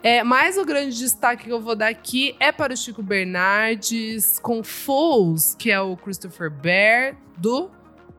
É, mas o grande destaque que eu vou dar aqui é para o Chico Bernardes com Fools, que é o Christopher Bear do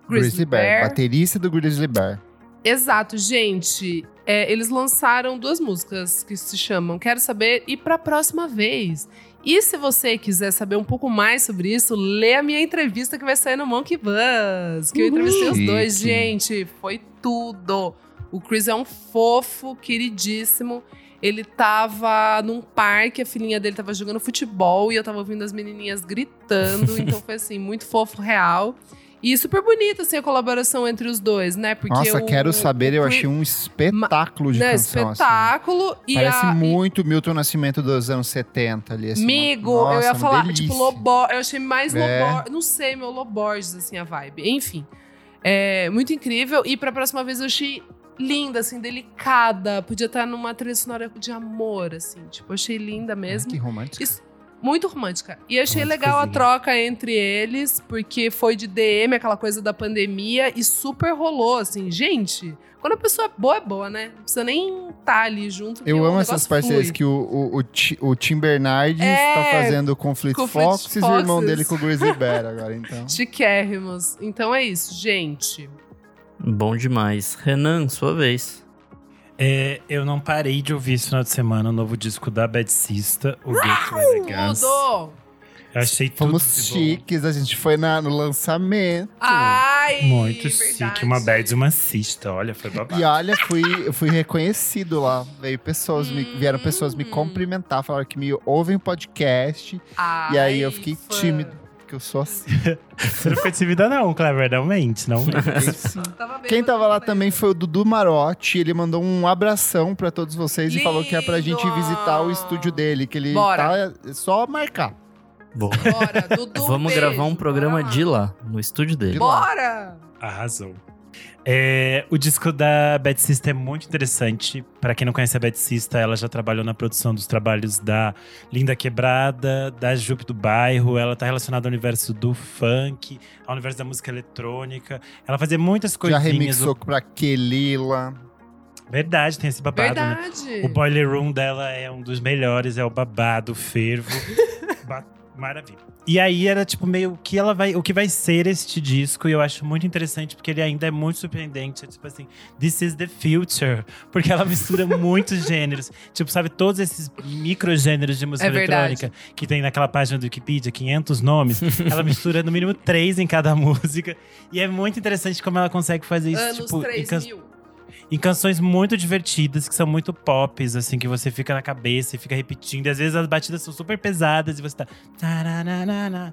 Grizzly Bear, baterista do Grizzly Bear. Exato, gente. É, eles lançaram duas músicas que se chamam Quero Saber e Pra Próxima Vez. E se você quiser saber um pouco mais sobre isso, lê a minha entrevista que vai sair no Monkey Buzz. Que eu entrevistei os dois, gente. Foi tudo. O Chris é um fofo, queridíssimo. Ele tava num parque, a filhinha dele tava jogando futebol e eu tava ouvindo as menininhas gritando. então foi assim, muito fofo, real. E super bonita assim, a colaboração entre os dois, né? Porque Nossa, o- quero saber, o eu achei um espetáculo de Não, canção. assim. espetáculo. E Parece a, muito Milton Nascimento dos anos 70 ali. Assim, Amigo, uma- eu ia Nossa, falar, delícia. tipo, Lobor. Eu achei mais É. Lobor. Não sei, meu Loborges, assim, a vibe. Enfim. É muito incrível. E pra próxima vez eu achei linda, assim, delicada. Podia estar numa trilha sonora de amor, assim. Tipo, achei linda mesmo. Que romântico. Isso- muito romântica. E achei Romântica, legal a troca entre eles, porque foi de DM, aquela coisa da pandemia, e super rolou, assim. Gente, quando a pessoa é boa, é boa, né? Não precisa nem estar ali junto. Eu amo essas parcerias flui. que o, o, o, o Tim Bernardes É, tá fazendo com o o Fleet Foxes e o irmão Foxes. dele com o Grizzly Bear agora, então. Chiquérrimos. Então é isso, gente. Bom demais. Renan, sua vez. É, eu não parei de ouvir esse final de semana o novo disco da Bad Sista, o Gate to Elegance. Tudo! Eu achei tudo Fomos de bom. chiques, a gente foi na, no lançamento. Ai! Muito verdade. chique, uma bad e uma cista, olha, foi babado. E olha, fui, eu fui reconhecido lá. Veio pessoas, me, vieram pessoas me Hum. cumprimentar, falaram que me ouvem o podcast. Ai, e aí eu fiquei fã. tímido, porque eu sou assim. Você não foi tímida não, Clever, não. Tava bem, Quem tava lá também foi o Dudu Marotti. Ele mandou um abração pra todos vocês e falou que é pra gente Lindo! visitar o estúdio dele, que ele Bora. tá é só marcar. Bora, Dudu, vamos beijo, gravar um programa bora de lá, no estúdio dele. Bora! Arrasou. É, o disco da Bad Sista é muito interessante. Pra quem não conhece a Bad Sista, ela já trabalhou na produção dos trabalhos da Linda Quebrada, da Jupe do Bairro. Ela tá relacionada ao universo do funk, ao universo da música eletrônica. Ela fazia muitas Já coisinhas. remixou pra Kelila. Verdade, tem esse babado, né? Verdade. O boiler room dela é um dos melhores, é o babado, o fervo. Maravilha. E aí era tipo meio que ela vai, o que vai ser este disco, e eu acho muito interessante porque ele ainda é muito surpreendente, é tipo assim, this is the future, porque ela mistura muitos gêneros. Tipo, sabe todos esses microgêneros de música É eletrônica que tem naquela página do Wikipedia, 500 nomes, ela mistura no mínimo três em cada música, e é muito interessante como ela consegue fazer isso Anos tipo, 3000. Em canções muito divertidas, que são muito pops, assim, que você fica na cabeça e fica repetindo. E às vezes as batidas são super pesadas e você tá.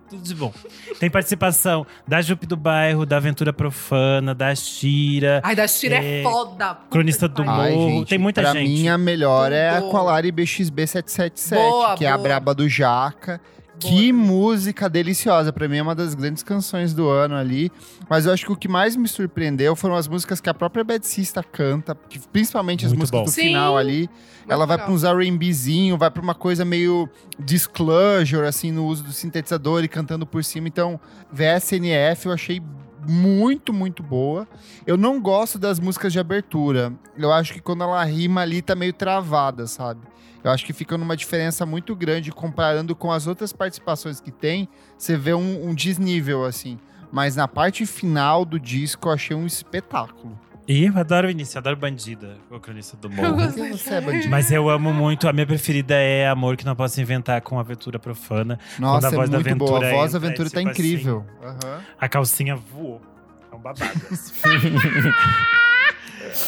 Tudo de bom. Tem participação da Jupe do Bairro, da Aventura Profana, da Shira, Ai, da Shira é, É, foda. Puta Cronista do. Ai, Morro, gente, tem muita pra gente. mim, a melhor é a Tudo. Colari BXB 777, Boa, que é a boa. braba do Jaca. Que música deliciosa. Pra mim é uma das grandes canções do ano ali. Mas eu acho que o que mais me surpreendeu foram as músicas que a própria Bad Sista canta, que- principalmente as Muito músicas bom. do Sim. final ali. Muito Ela vai pra uns R&Bzinho, vai pra uma coisa meio disclosure, assim, no uso do sintetizador e cantando por cima. Então, VSNF eu achei muito, muito boa. Eu não gosto das músicas de abertura. Eu acho que quando ela rima ali tá meio travada, sabe? Eu acho que fica numa diferença muito grande comparando com as outras participações que tem. Você vê um, um desnível, assim. Mas na parte final do disco eu achei um espetáculo. E eu adoro o início, eu adoro Bandida, o cronista do morro. você é bandido? Mas eu amo muito, a minha preferida é Amor que não posso inventar com Aventura Profana. Nossa, a voz é da muito boa. A aventura voz da entra, é aventura tá tipo incrível. Aham. A calcinha voou. É um babado. assim.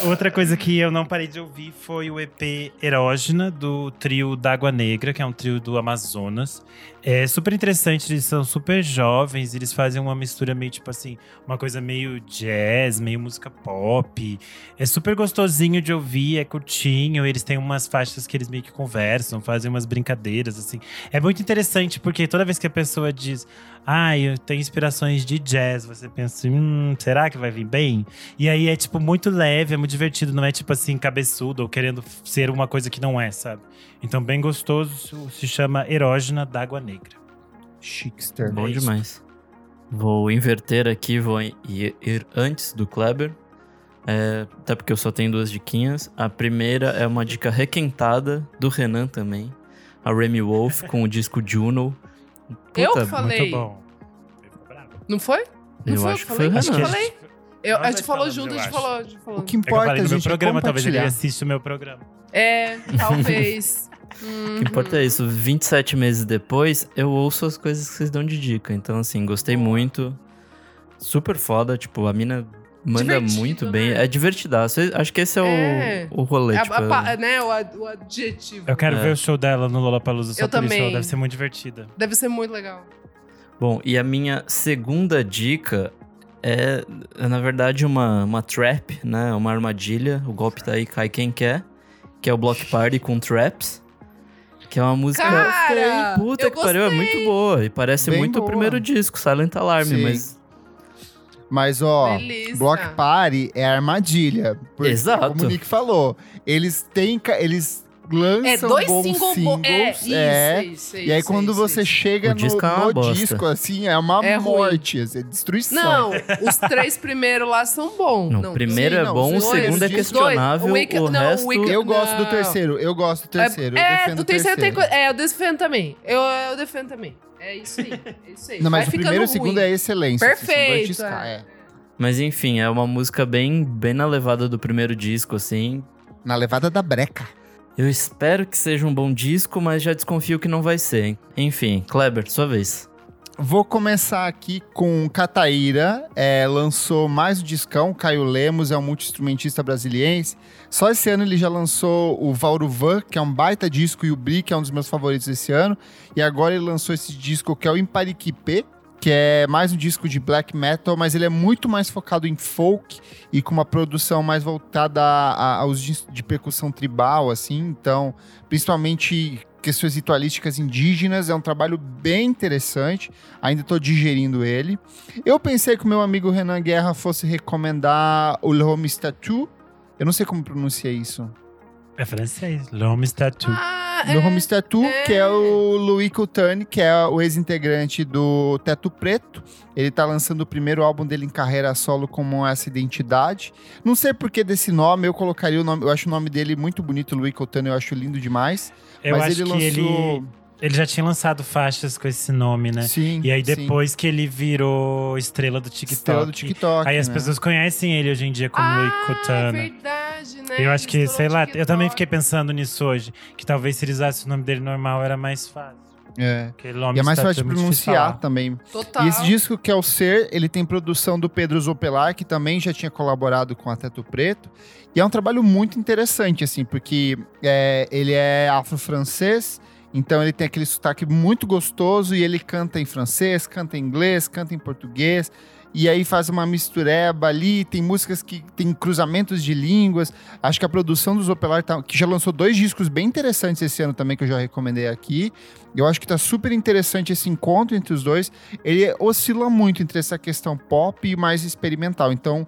Outra coisa que eu não parei de ouvir foi o EP Erógena, do trio d'Água Negra, que é um trio do Amazonas. É super interessante, eles são super jovens, eles fazem uma mistura meio tipo assim, uma coisa meio jazz, meio música pop. É super gostosinho de ouvir, é curtinho, eles têm umas faixas que eles meio que conversam, fazem umas brincadeiras, assim. É muito interessante, porque toda vez que a pessoa diz, ah, eu tenho inspirações de jazz, você pensa, assim, hum, será que vai vir bem? E aí é, tipo, muito leve, é muito divertido, não é, tipo assim, cabeçudo ou querendo ser uma coisa que não é, sabe? Então, bem gostoso, se chama Erógena d'Água Negra. Chickster. Bom É isso. demais. Vou inverter aqui, vou ir, ir antes do Kleber. É, até porque eu só tenho duas diquinhas. A primeira é uma dica requentada do Renan também. A Remy Wolf com o disco Juno. Eu Puta, falei. Muito bom. Não foi? Não Eu foi? acho que falei? foi o Acho que Renan. falei. Eu, a gente falou junto, a gente falou, a gente falou. O que É que eu importa, falei no meu gente, é programa, talvez ele assista o meu programa. É, talvez. O que importa é isso. 27 meses depois, eu ouço as coisas que vocês dão de dica. Então, assim, gostei muito. Super foda. Tipo, a mina manda Divertido, muito bem. né? É divertidaço. Acho que esse é, É. O, o rolê. É tipo, a pa- né, o, o adjetivo. Eu quero É. ver o show dela no Lollapalooza só Eu por isso, também. ela deve ser muito divertida. Deve ser muito legal. Bom, e a minha segunda dica é, é, na verdade, uma, uma trap, né? Uma armadilha. O golpe tá aí, cai quem quer. Que é o Block Party com Traps. Que é uma música. Cara, Puta eu que pariu, é muito boa. E parece Bem muito o boa. primeiro disco, Silent Alarm, Sim. mas. Mas, ó, Delícia. Block Party é armadilha. Porque, Exato. Como o Nick falou, eles têm. Eles lançam É dois bons singles. É, isso, é. isso, E aí, isso, quando isso, você isso. chega O no, disco é uma no disco, assim, é uma É morte, assim, é destruição. Não, os três primeiros lá são bons. Não, Não, o primeiro sim, é bom, o segundo é os dois. questionável, O Wicked- o não, o resto... Wicked- Eu gosto do terceiro, eu gosto do terceiro. eu É, defendo o terceiro tem terceiro. coisa. É, eu defendo também. Eu, eu defendo também. É isso aí. É isso aí. Não, mas Vai o primeiro e o segundo é excelência. assim, Perfeito. é. é. Mas enfim, é uma música bem, bem na levada do primeiro disco, assim. Na levada da breca. Eu espero que seja um bom disco, mas já desconfio que não vai ser, hein? Enfim, Kleber, sua vez. Vou começar aqui com Cataíra, é, lançou mais um discão, Caio Lemos é um multi-instrumentista brasiliense. Só esse ano ele já lançou o Vauruvan, que é um baita disco, e o Bri, que é um dos meus favoritos esse ano. E agora ele lançou esse disco que é o Impariquipê, que é mais um disco de black metal, mas ele é muito mais focado em folk e com uma produção mais voltada a- a- aos de percussão tribal, assim. Então, principalmente questões ritualísticas indígenas. É um trabalho bem interessante. Ainda estou digerindo ele. Eu pensei que o meu amigo Renan Guerra fosse recomendar o L'Homme Statue. Eu não sei como pronuncia isso. É francês. L'homme statue. Ah, Le Home Statue, é. que é o Louis Coutane, que é o ex-integrante do Teto Preto. Ele tá lançando o primeiro álbum dele em carreira solo como essa identidade. Não sei por que desse nome, eu colocaria o nome, eu acho o nome dele muito bonito, Louis Coutane, eu acho lindo demais. Eu mas acho ele que ele, lançou. ele já tinha lançado faixas com esse nome, né? Sim. E aí sim. depois que ele virou estrela do TikTok. Estrela do TikTok. Aí as né? pessoas conhecem ele hoje em dia como ah, Louis Cotana. verdade, né? Eu acho que, sei lá, eu também fiquei pensando nisso hoje. Que talvez se ele usasse o nome dele normal era mais fácil. É. E é mais fácil de pronunciar também. Total. E esse disco que é o Ser, ele tem produção do Pedro Zopelar, que também já tinha colaborado com a Teto Preto. E é um trabalho muito interessante, assim, porque é, ele é afro-francês, então ele tem aquele sotaque muito gostoso e ele canta em francês, canta em inglês, canta em português. E aí faz uma mistureba ali, tem músicas que tem cruzamentos de línguas. Acho que a produção do Zopelar, tá, que já lançou dois discos bem interessantes esse ano também, que eu já recomendei aqui. Eu acho que tá super interessante esse encontro entre os dois. Ele oscila muito entre essa questão pop e mais experimental. Então,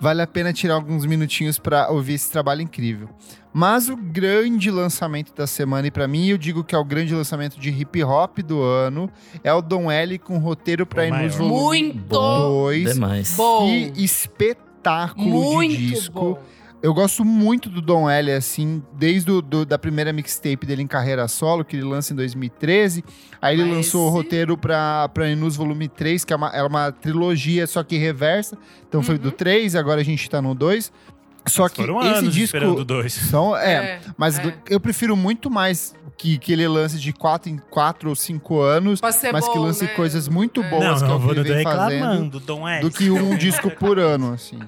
vale a pena tirar alguns minutinhos para ouvir esse trabalho incrível. Mas o grande lançamento da semana, e para mim eu digo que é o grande lançamento de hip hop do ano, é o Don L com roteiro para O ir nos maior. volume Muito Bom 2. demais. bom. Que espetáculo Muito de disco. bom. Eu gosto muito do Don L, assim, desde o, do, da primeira mixtape dele em carreira solo, que ele lança em 2013. Aí ele Mas lançou o esse- roteiro pra, pra Enus Volume 3, que é uma, é uma trilogia, só que reversa. Então foi Uhum. do 3, agora a gente tá no 2. Só que Foram esse anos disco. esperando dois. São, é, mas é. eu prefiro muito mais que, que ele lance de 4 em 4 ou 5 anos, mas que bom, lance né? coisas muito É. boas Não, que é não, o vou que vem fazendo reclamando, Dom L. do que um disco por ano, assim.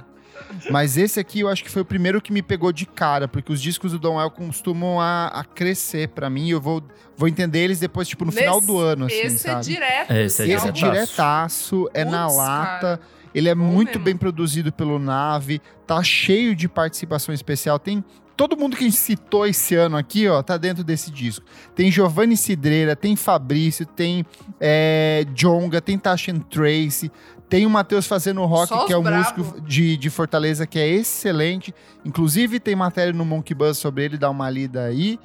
Mas esse aqui eu acho que foi o primeiro que me pegou de cara, porque os discos do Don El costumam a, a crescer pra mim. Eu vou, vou entender eles depois, tipo, no final Nesse- do ano, assim, Esse é sabe? direto. É, esse é assim, Esse é diretaço. diretaço, é na Putz, lata. cara. Ele é Bom muito mesmo. bem produzido pelo Nave, tá cheio de participação especial. Tem todo mundo que a gente citou esse ano aqui, ó, tá dentro desse disco. Tem Giovanni Cidreira, tem Fabrício, tem é, Jonga, tem Tasha Tracy, tem o Matheus fazendo rock, que é um brabo. músico de, de Fortaleza que é excelente. Inclusive tem matéria no Monkey Buzz sobre ele, dá uma lida aí.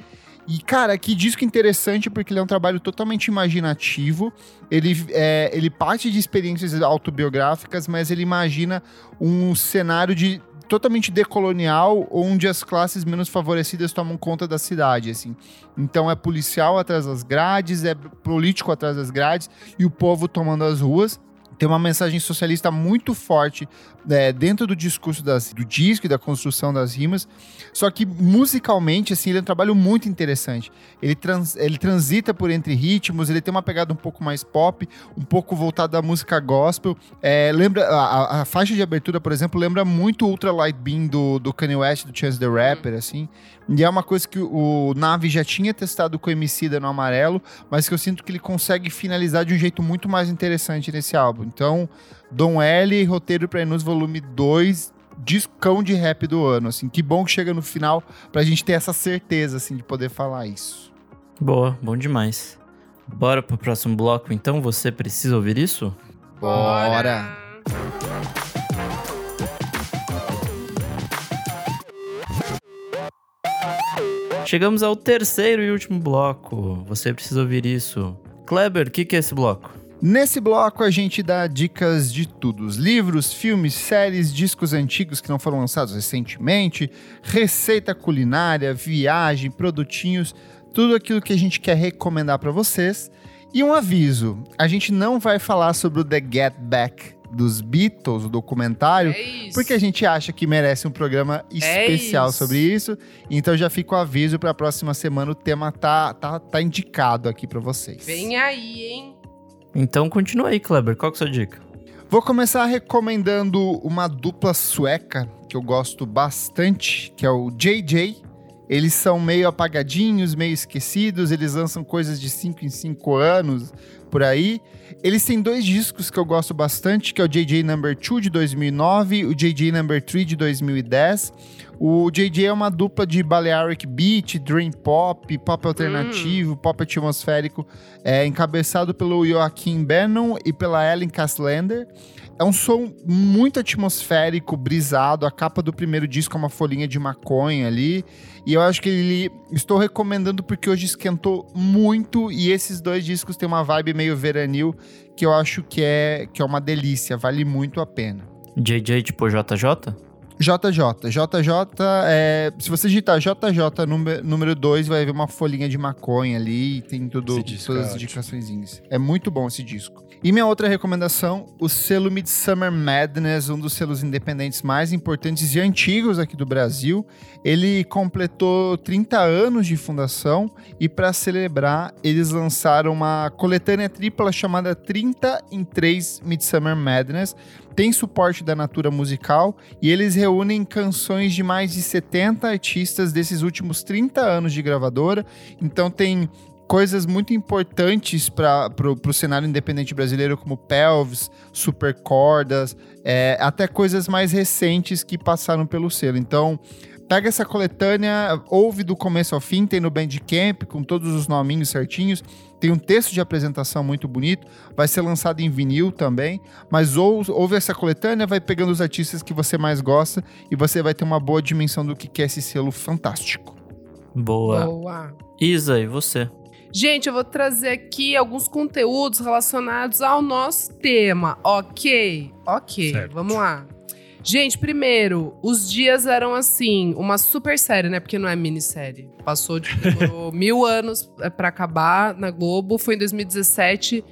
E, cara, que disco interessante, porque ele é um trabalho totalmente imaginativo. Ele, é, ele parte de experiências autobiográficas, mas ele imagina um cenário de totalmente decolonial, onde as classes menos favorecidas tomam conta da cidade, assim. Então é policial atrás das grades, é político atrás das grades e o povo tomando as ruas. Tem uma mensagem socialista muito forte é, dentro do discurso das- do disco e da construção das rimas. Só que musicalmente, assim, ele é um trabalho muito interessante. Ele, trans- ele transita por entre ritmos, ele tem uma pegada um pouco mais pop, um pouco voltada à música gospel. É, lembra a, a- faixa de abertura, por exemplo, lembra muito Ultra Light Beam do, do Kanye West, do Chance the Rapper, assim. E é uma coisa que o, o Nave já tinha testado com o Emicida no Amarelo, mas que eu sinto que ele consegue finalizar de um jeito muito mais interessante nesse álbum. Então, Dom L, roteiro pra Enus Volume 2, discão de rap do ano, assim. Que bom que chega no final pra gente ter essa certeza, assim, de poder falar isso. Boa, bom demais. Bora pro próximo bloco, então? Você precisa ouvir isso? Bora! Chegamos ao terceiro e último bloco. Você precisa ouvir isso. Kleber, o que, que é esse bloco? Nesse bloco a gente dá dicas de tudo: os livros, filmes, séries, discos antigos que não foram lançados recentemente, receita culinária, viagem, produtinhos, tudo aquilo que a gente quer recomendar para vocês. E um aviso: a gente não vai falar sobre o The Get Back dos Beatles, o documentário, É porque a gente acha que merece um programa especial isso. sobre isso. Então já fica o aviso para a próxima semana o tema tá tá, tá indicado aqui para vocês. Vem aí, hein? Então continua aí, Kleber. Qual que é a sua dica? Vou começar recomendando uma dupla sueca que eu gosto bastante, que é o JJ. Eles são meio apagadinhos, meio esquecidos, eles lançam coisas de 5 em 5 anos por aí. Eles têm dois discos que eu gosto bastante, que é o JJ Number 2 de 2009 e o JJ Number 3 de 2010. O JJ é uma dupla de Balearic Beat, Dream Pop, Pop Alternativo, Pop Atmosférico, é, encabeçado pelo Joaquim Bannon e pela Ellen Castlander. É um som muito atmosférico, brisado. A capa do primeiro disco é uma folhinha de maconha ali. E eu acho que ele. Estou recomendando porque hoje esquentou muito. E esses dois discos têm uma vibe meio veranil que eu acho que é, que é uma delícia. Vale muito a pena. JJ tipo JJ? JJ. JJ, é, se você digitar JJ número- número 2, vai ver uma folhinha de maconha ali e tem tudo, disco todas é as indicações. É muito bom esse disco. E minha outra recomendação, o selo Midsummer Madness, um dos selos independentes mais importantes e antigos aqui do Brasil. Ele completou 30 anos de fundação e para celebrar, eles lançaram uma coletânea tripla chamada 30 em 3 Midsummer Madness. Tem suporte da Natura Musical e eles reúnem canções de mais de 70 artistas desses últimos 30 anos de gravadora. Então tem coisas muito importantes para o cenário independente brasileiro, como Pelvis, Super Cordas, é, até coisas mais recentes que passaram pelo selo. Então, pega essa coletânea, ouve do começo ao fim, tem no Bandcamp, com todos os nominhos certinhos, tem um texto de apresentação muito bonito, vai ser lançado em vinil também, mas ou, ouve essa coletânea, vai pegando os artistas que você mais gosta e você vai ter uma boa dimensão do que que é esse selo fantástico. Boa. Boa. Isa, e você? Gente, eu vou trazer aqui alguns conteúdos relacionados ao nosso tema, ok? Ok, Certo. vamos lá. Gente, primeiro, os dias eram assim, uma super série, né? Porque não é minissérie. Passou, tipo, demorou mil anos pra acabar na Globo. Foi em 2017.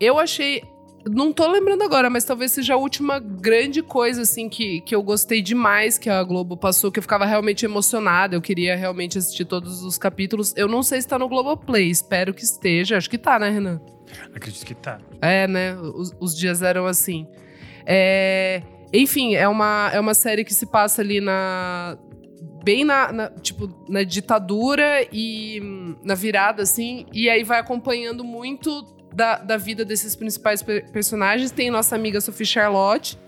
Eu achei. Não tô lembrando agora, mas talvez seja a última grande coisa, assim, que, que eu gostei demais que a Globo passou, que eu ficava realmente emocionada. Eu queria realmente assistir todos os capítulos. Eu não sei se tá no Globoplay, espero que esteja. Acho que tá, né, Renan? Acredito que tá. É, né? Os, os dias eram assim. É, enfim, é uma, é uma série que se passa ali na. Bem na, na, tipo, na ditadura e hum, na virada, assim. E aí vai acompanhando muito da, da vida desses principais per- personagens. Tem nossa amiga Sophie Charlotte.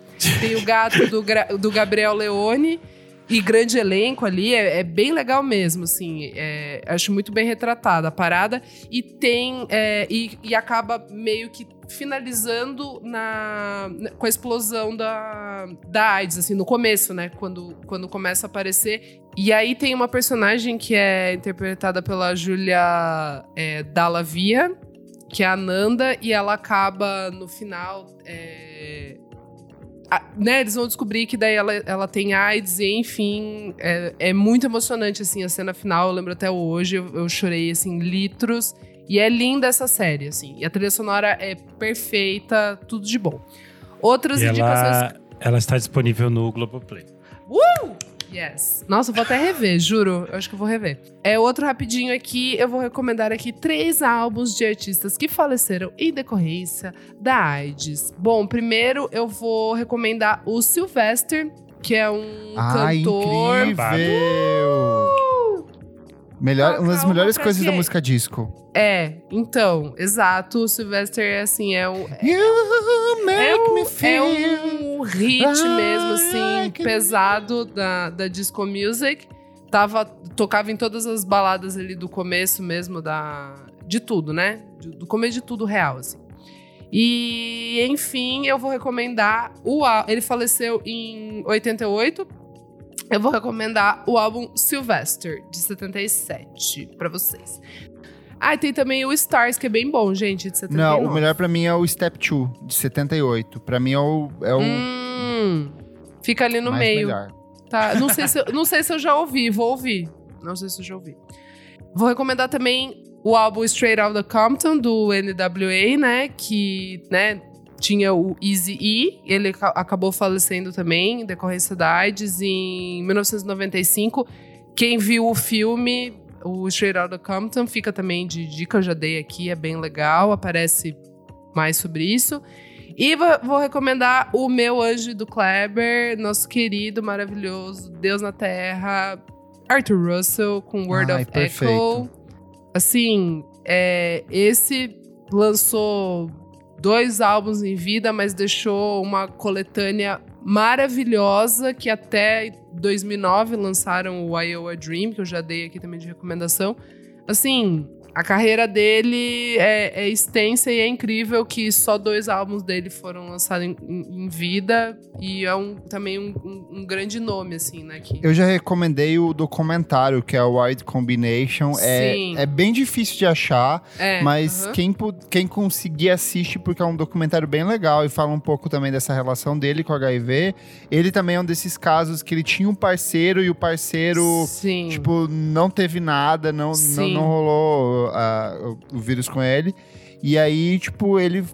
Tem o gato do, do Gabriel Leone. E grande elenco ali, é, é bem legal mesmo, assim. é, acho muito bem retratada a parada. E tem. é, e, e acaba meio que finalizando na, na- com a explosão da, da AIDS, assim, no começo, né? Quando, quando começa a aparecer. E aí tem uma personagem que é interpretada pela Julia é, Dallavia, que é a Nanda, e ela acaba no final. é, a- né, eles vão descobrir que daí ela, ela tem AIDS e, enfim, é, é muito emocionante, assim, a cena final, eu lembro até hoje, eu, eu chorei, assim, litros. E é linda essa série, assim. E a trilha sonora é perfeita, tudo de bom. Outras E indicações. ela, ela está disponível no Globoplay. Yes. Nossa, eu vou até rever, juro. Eu acho que eu vou rever. É outro rapidinho aqui. Eu vou recomendar aqui três álbuns de artistas que faleceram em decorrência da AIDS. Bom, primeiro eu vou recomendar o Sylvester, que é um Ah, cantor. incrível! Melhor, Toca uma das melhores coisas da música disco. É, então, exato. O Sylvester é assim, é um. You make É um, me é um hit Ah, mesmo, assim, pesado da, da disco music. Tava, tocava em todas as baladas ali do começo mesmo da. De tudo, né? Do, começo de tudo real, assim. E, enfim, eu vou recomendar o Ele faleceu em 88. Eu vou recomendar o álbum Sylvester, de 77, pra vocês. Ah, tem também o Stars, que é bem bom, gente, de 79. Não, o melhor pra mim é o Step 2, de 78. Pra mim é o, é o Hum, fica ali no mais meio. melhor. Tá, não sei, se, eu- não sei se eu já ouvi, vou ouvir. Não sei se eu já ouvi. Vou recomendar também o álbum Straight Outta Compton, do NWA, né? Que, né, tinha o Easy E. Ele aca- acabou falecendo também, em decorrência da AIDS, em 1995. Quem viu o filme, o Straight Outta Compton, fica também de dica, eu já dei aqui, é bem legal, aparece mais sobre isso. E vou, vou recomendar o meu anjo do Kleber, nosso querido, maravilhoso, Deus na Terra, Arthur Russell, com Word Ai, of perfeito. Echo. Assim, é, esse lançou dois álbuns em vida, mas deixou uma coletânea maravilhosa que até 2009 lançaram o Iowa Dream, que eu já dei aqui também de recomendação. Assim, a carreira dele é, é extensa e é incrível que só dois álbuns dele foram lançados em, em- em vida e é um, também um, um- um grande nome, assim, né? Que... Eu já recomendei o documentário, que é o Wide Combination. É, Sim. é bem difícil de achar, É, mas aham. quem, pu- quem conseguir assiste, porque é um documentário bem legal e fala um pouco também dessa relação dele com o HIV. Ele também é um desses casos que ele tinha um parceiro e o parceiro. Sim. Tipo, não teve nada, não, não, não rolou ah, o, vírus com ele. E aí, tipo, ele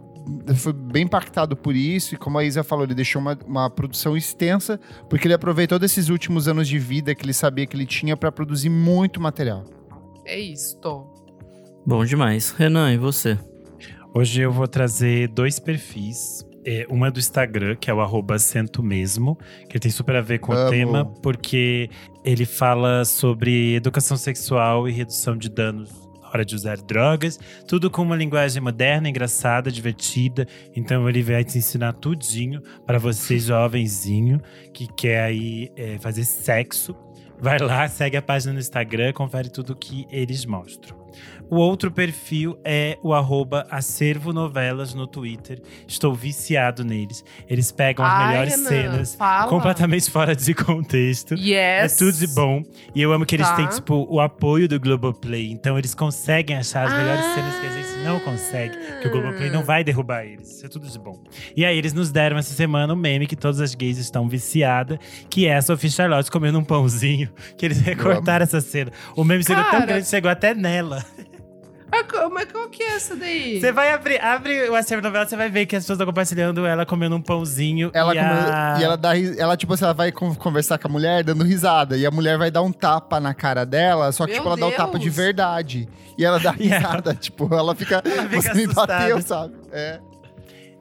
foi bem impactado por isso. E como a Isa falou, ele deixou uma, uma produção extensa, porque ele aproveitou desses últimos anos de vida que ele sabia que ele tinha para produzir muito material. É isso, tô. Bom demais. Renan, e você? Hoje eu vou trazer dois perfis. É, uma é do Instagram, que é o arroba Cento Mesmo, que tem super a ver com Amo. o tema, porque ele fala sobre educação sexual e redução de danos de usar drogas. Tudo com uma linguagem moderna, engraçada, divertida. Então ele vai te ensinar tudinho para você, jovenzinho, que quer aí é, fazer sexo. Vai lá, segue a página no Instagram, confere tudo que eles mostram. O outro perfil é o arroba acervo novelas no Twitter. Estou viciado neles. Eles pegam as Ai, melhores Renan, cenas fala. completamente fora de contexto. Yes. É tudo de bom. E eu amo que eles Tá. têm, tipo, o apoio do Globoplay. Então eles conseguem achar as melhores Ah. cenas que a gente não consegue. Que o Globoplay não vai derrubar eles. Isso é tudo de bom. E aí eles nos deram essa semana um meme que todas as gays estão viciadas, que é a Sophie Charlotte comendo um pãozinho. Que eles recortaram essa cena. O meme chegou tão grande chegou até nela. Mas qual que é essa daí? Você vai abrir, abre o acervo novela, você vai ver que as pessoas estão compartilhando ela comendo um pãozinho. Ela e, come- a... e ela dá ela tipo assim, ela vai con- conversar com a mulher dando risada e a mulher vai dar um tapa na cara dela, só que Meu tipo ela dá o tapa de Deus. verdade. E ela dá E ela- risada, tipo, ela fica, Ela fica você me bateu, assustada. sabe? É.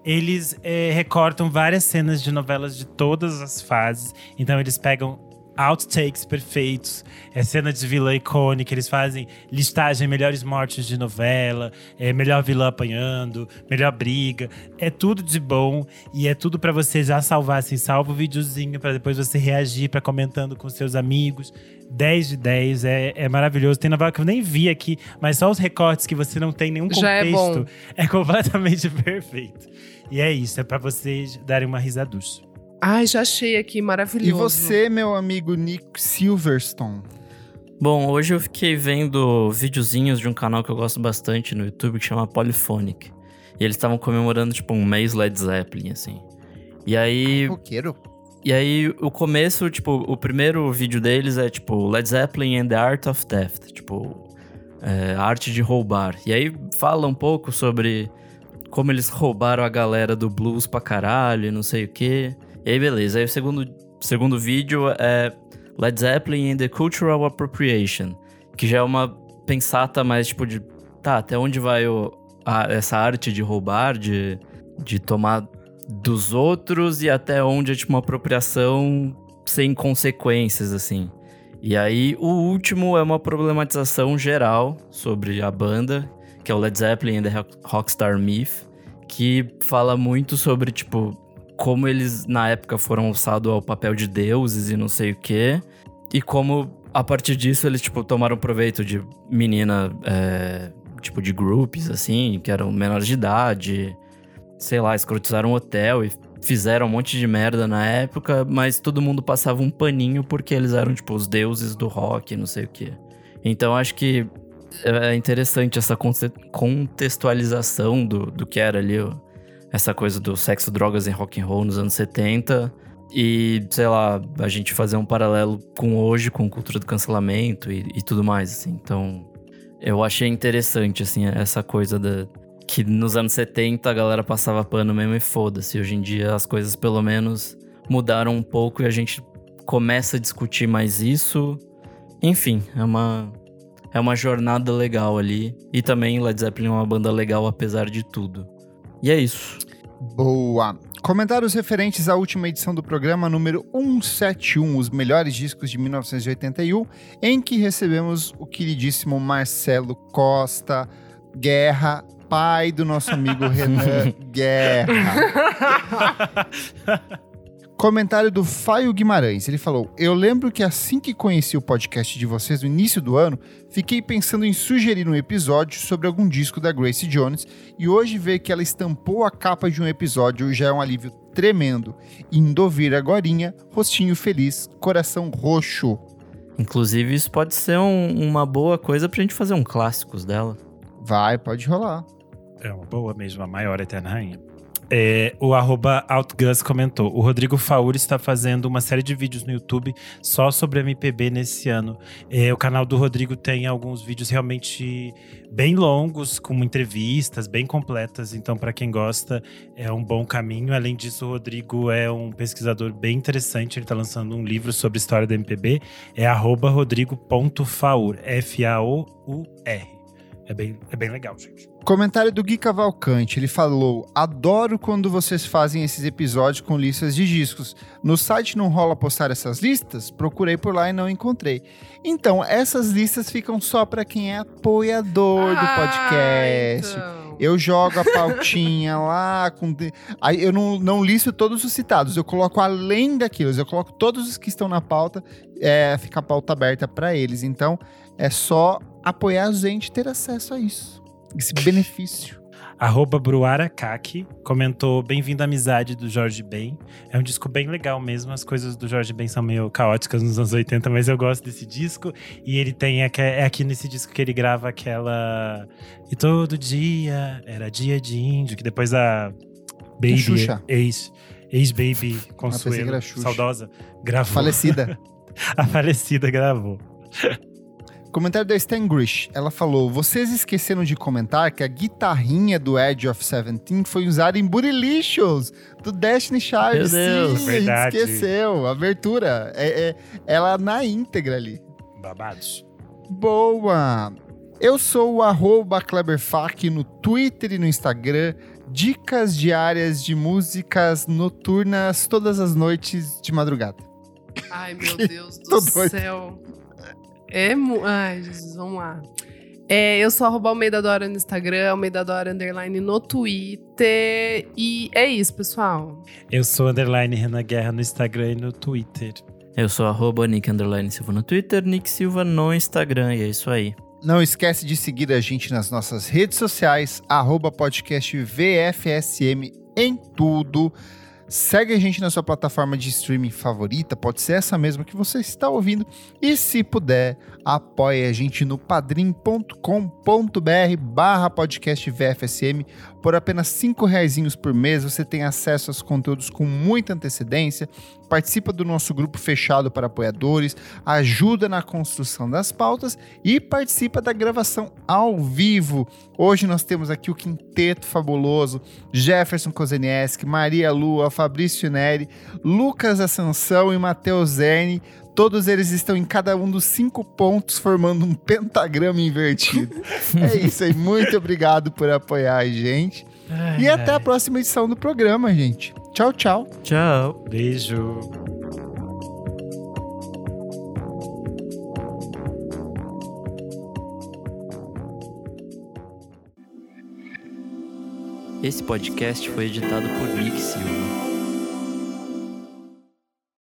Eles é, recortam várias cenas de novelas de todas as fases. Então eles pegam outtakes perfeitos, é cena de vilã icônica, eles fazem listagem melhores mortes de novela, é melhor vilã apanhando, melhor briga, é tudo de bom e é tudo pra você já salvar assim, salva o videozinho pra depois você reagir pra comentando com seus amigos. 10 de 10, é, é maravilhoso. Tem novela que eu nem vi aqui, mas só os recortes que você não tem nenhum é contexto bom. é completamente perfeito. E é isso, é pra vocês darem uma risaducha. Ai, já achei aqui, maravilhoso. E você, meu amigo Nick Silverstone? Bom, hoje eu fiquei vendo videozinhos de um canal que eu gosto bastante no YouTube que chama Polyphonic. E eles estavam comemorando, tipo, um mês Led Zeppelin, assim. E aí, Roqueiro? e aí, o começo, tipo, o primeiro vídeo deles é, tipo, Led Zeppelin and the Art of Theft. Tipo, é, a arte de roubar. E aí fala um pouco sobre como eles roubaram a galera do blues pra caralho e não sei o quê. E aí, beleza. Aí o segundo, segundo vídeo é Led Zeppelin and the Cultural Appropriation. Que já é uma pensata mais, tipo, de... Tá, até onde vai o, a- essa arte de roubar, de, de tomar dos outros e até onde é, tipo, uma apropriação sem consequências, assim. E aí, o último é uma problematização geral sobre a banda, que é o Led Zeppelin and the Rock- Rockstar Myth, que fala muito sobre, tipo, como eles na época foram alçados ao papel de deuses e não sei o quê, e como a partir disso eles, tipo, tomaram proveito de menina, é, tipo, de groups, assim, que eram menores de idade, sei lá, escrotizaram um hotel e fizeram um monte de merda na época, mas todo mundo passava um paninho porque eles eram, tipo, os deuses do rock, não sei o quê. Então acho que é interessante essa contextualização do, do que era ali, essa coisa do sexo, drogas e rock and roll nos anos 70. E, sei lá, a gente fazer um paralelo com hoje, com cultura do cancelamento e, e tudo mais, assim. Então, eu achei interessante, assim, essa coisa da, que nos anos 70 a galera passava pano mesmo e foda-se. Hoje em dia as coisas pelo menos mudaram um pouco e a gente começa a discutir mais isso. Enfim, é uma é uma jornada legal ali e também Led Zeppelin é uma banda legal apesar de tudo. E é isso. Boa. Comentários referentes à última edição do programa número 171, os melhores discos de 1981, em que recebemos o queridíssimo Marcelo Costa Guerra, pai do nosso amigo Renan Guerra. Comentário do Faio Guimarães. Ele falou: Eu lembro que assim que conheci o podcast de vocês no início do ano, fiquei pensando em sugerir um episódio sobre algum disco da Grace Jones e hoje ver que ela estampou a capa de um episódio já é um alívio tremendo. Indo ouvir agorinha, rostinho feliz, coração roxo. Inclusive isso pode ser um- uma boa coisa pra gente fazer um clássicos dela. Vai, pode rolar. É uma boa mesmo, a maior eterna rainha. É, o arroba OutGus comentou: o Rodrigo Fauri está fazendo uma série de vídeos no YouTube só sobre MPB nesse ano. É, o canal do Rodrigo tem alguns vídeos realmente bem longos, com entrevistas bem completas. Então, para quem gosta, é um bom caminho. Além disso, o Rodrigo é um pesquisador bem interessante. Ele está lançando um livro sobre história da MPB. É arroba rodrigo.faur, F-A-O-U-R. É bem, é bem legal, gente. Comentário do Gui Cavalcante, ele falou: Adoro quando vocês fazem esses episódios com listas de discos. No site não rola postar essas listas? Procurei por lá e não encontrei. Então, essas listas ficam só para quem é apoiador do Ah, podcast. então. Eu jogo a pautinha lá com. Aí eu não, não listo todos os citados, eu coloco além daquilo, eu coloco todos os que estão na pauta, é, fica a pauta aberta para eles. Então, É só apoiar a gente e ter acesso a isso. Esse benefício. Arroba Bruara Kaki comentou Bem-vindo à amizade do Jorge Ben. É um disco bem legal mesmo. As coisas do Jorge Ben são meio caóticas nos anos 80, mas eu gosto desse disco. E ele tem. É aqui nesse disco que ele grava aquela. E todo dia era dia de índio, que depois a Baby, Xuxa. ex, ex-baby Ah, Consuelo, saudosa, gravou. Falecida. a falecida gravou. Comentário da Stan Grish. Ela falou: Vocês esqueceram de comentar que a guitarrinha do Edge of Seventeen foi usada em Bootylicious, do Destiny Child. Meu Deus. Sim, Verdade. a gente esqueceu. Abertura. É, é- ela na íntegra ali. Babados. Boa! Eu sou o arroba Kleberfac no Twitter e no Instagram. Dicas diárias de músicas noturnas todas as noites de madrugada. Ai, meu Deus do doido. céu. É mu... Ai, Jesus, vamos lá. É, eu sou arroba Almeida Dora no Instagram, Almeida Dora Underline no Twitter. E é isso, pessoal. Eu sou underline Renan Guerra no Instagram e no Twitter. Eu sou arroba Nick Underline Silva no Twitter, Nick Silva no Instagram, e é isso aí. Não esquece de seguir a gente nas nossas redes sociais, arroba podcast VFSM em tudo. Segue a gente na sua plataforma de streaming favorita, pode ser essa mesma que você está ouvindo. E se puder, apoie a gente no padrim.com.br barra podcast VFSM. Por apenas cinco reaisinhos por mês, você tem acesso aos conteúdos com muita antecedência, participa do nosso grupo fechado para apoiadores, ajuda na construção das pautas e participa da gravação ao vivo. Hoje nós temos aqui o quinteto fabuloso: Jefferson Kozenieski, Maria Lua, Fabrício Neri, Lucas Ascensão e Matheus Zerni. Todos eles estão em cada um dos cinco pontos, formando um pentagrama invertido. é isso aí. Muito obrigado por apoiar a gente. E até a próxima edição do programa, gente. Tchau, tchau. Tchau! Beijo. Esse podcast foi editado por Nick Silva.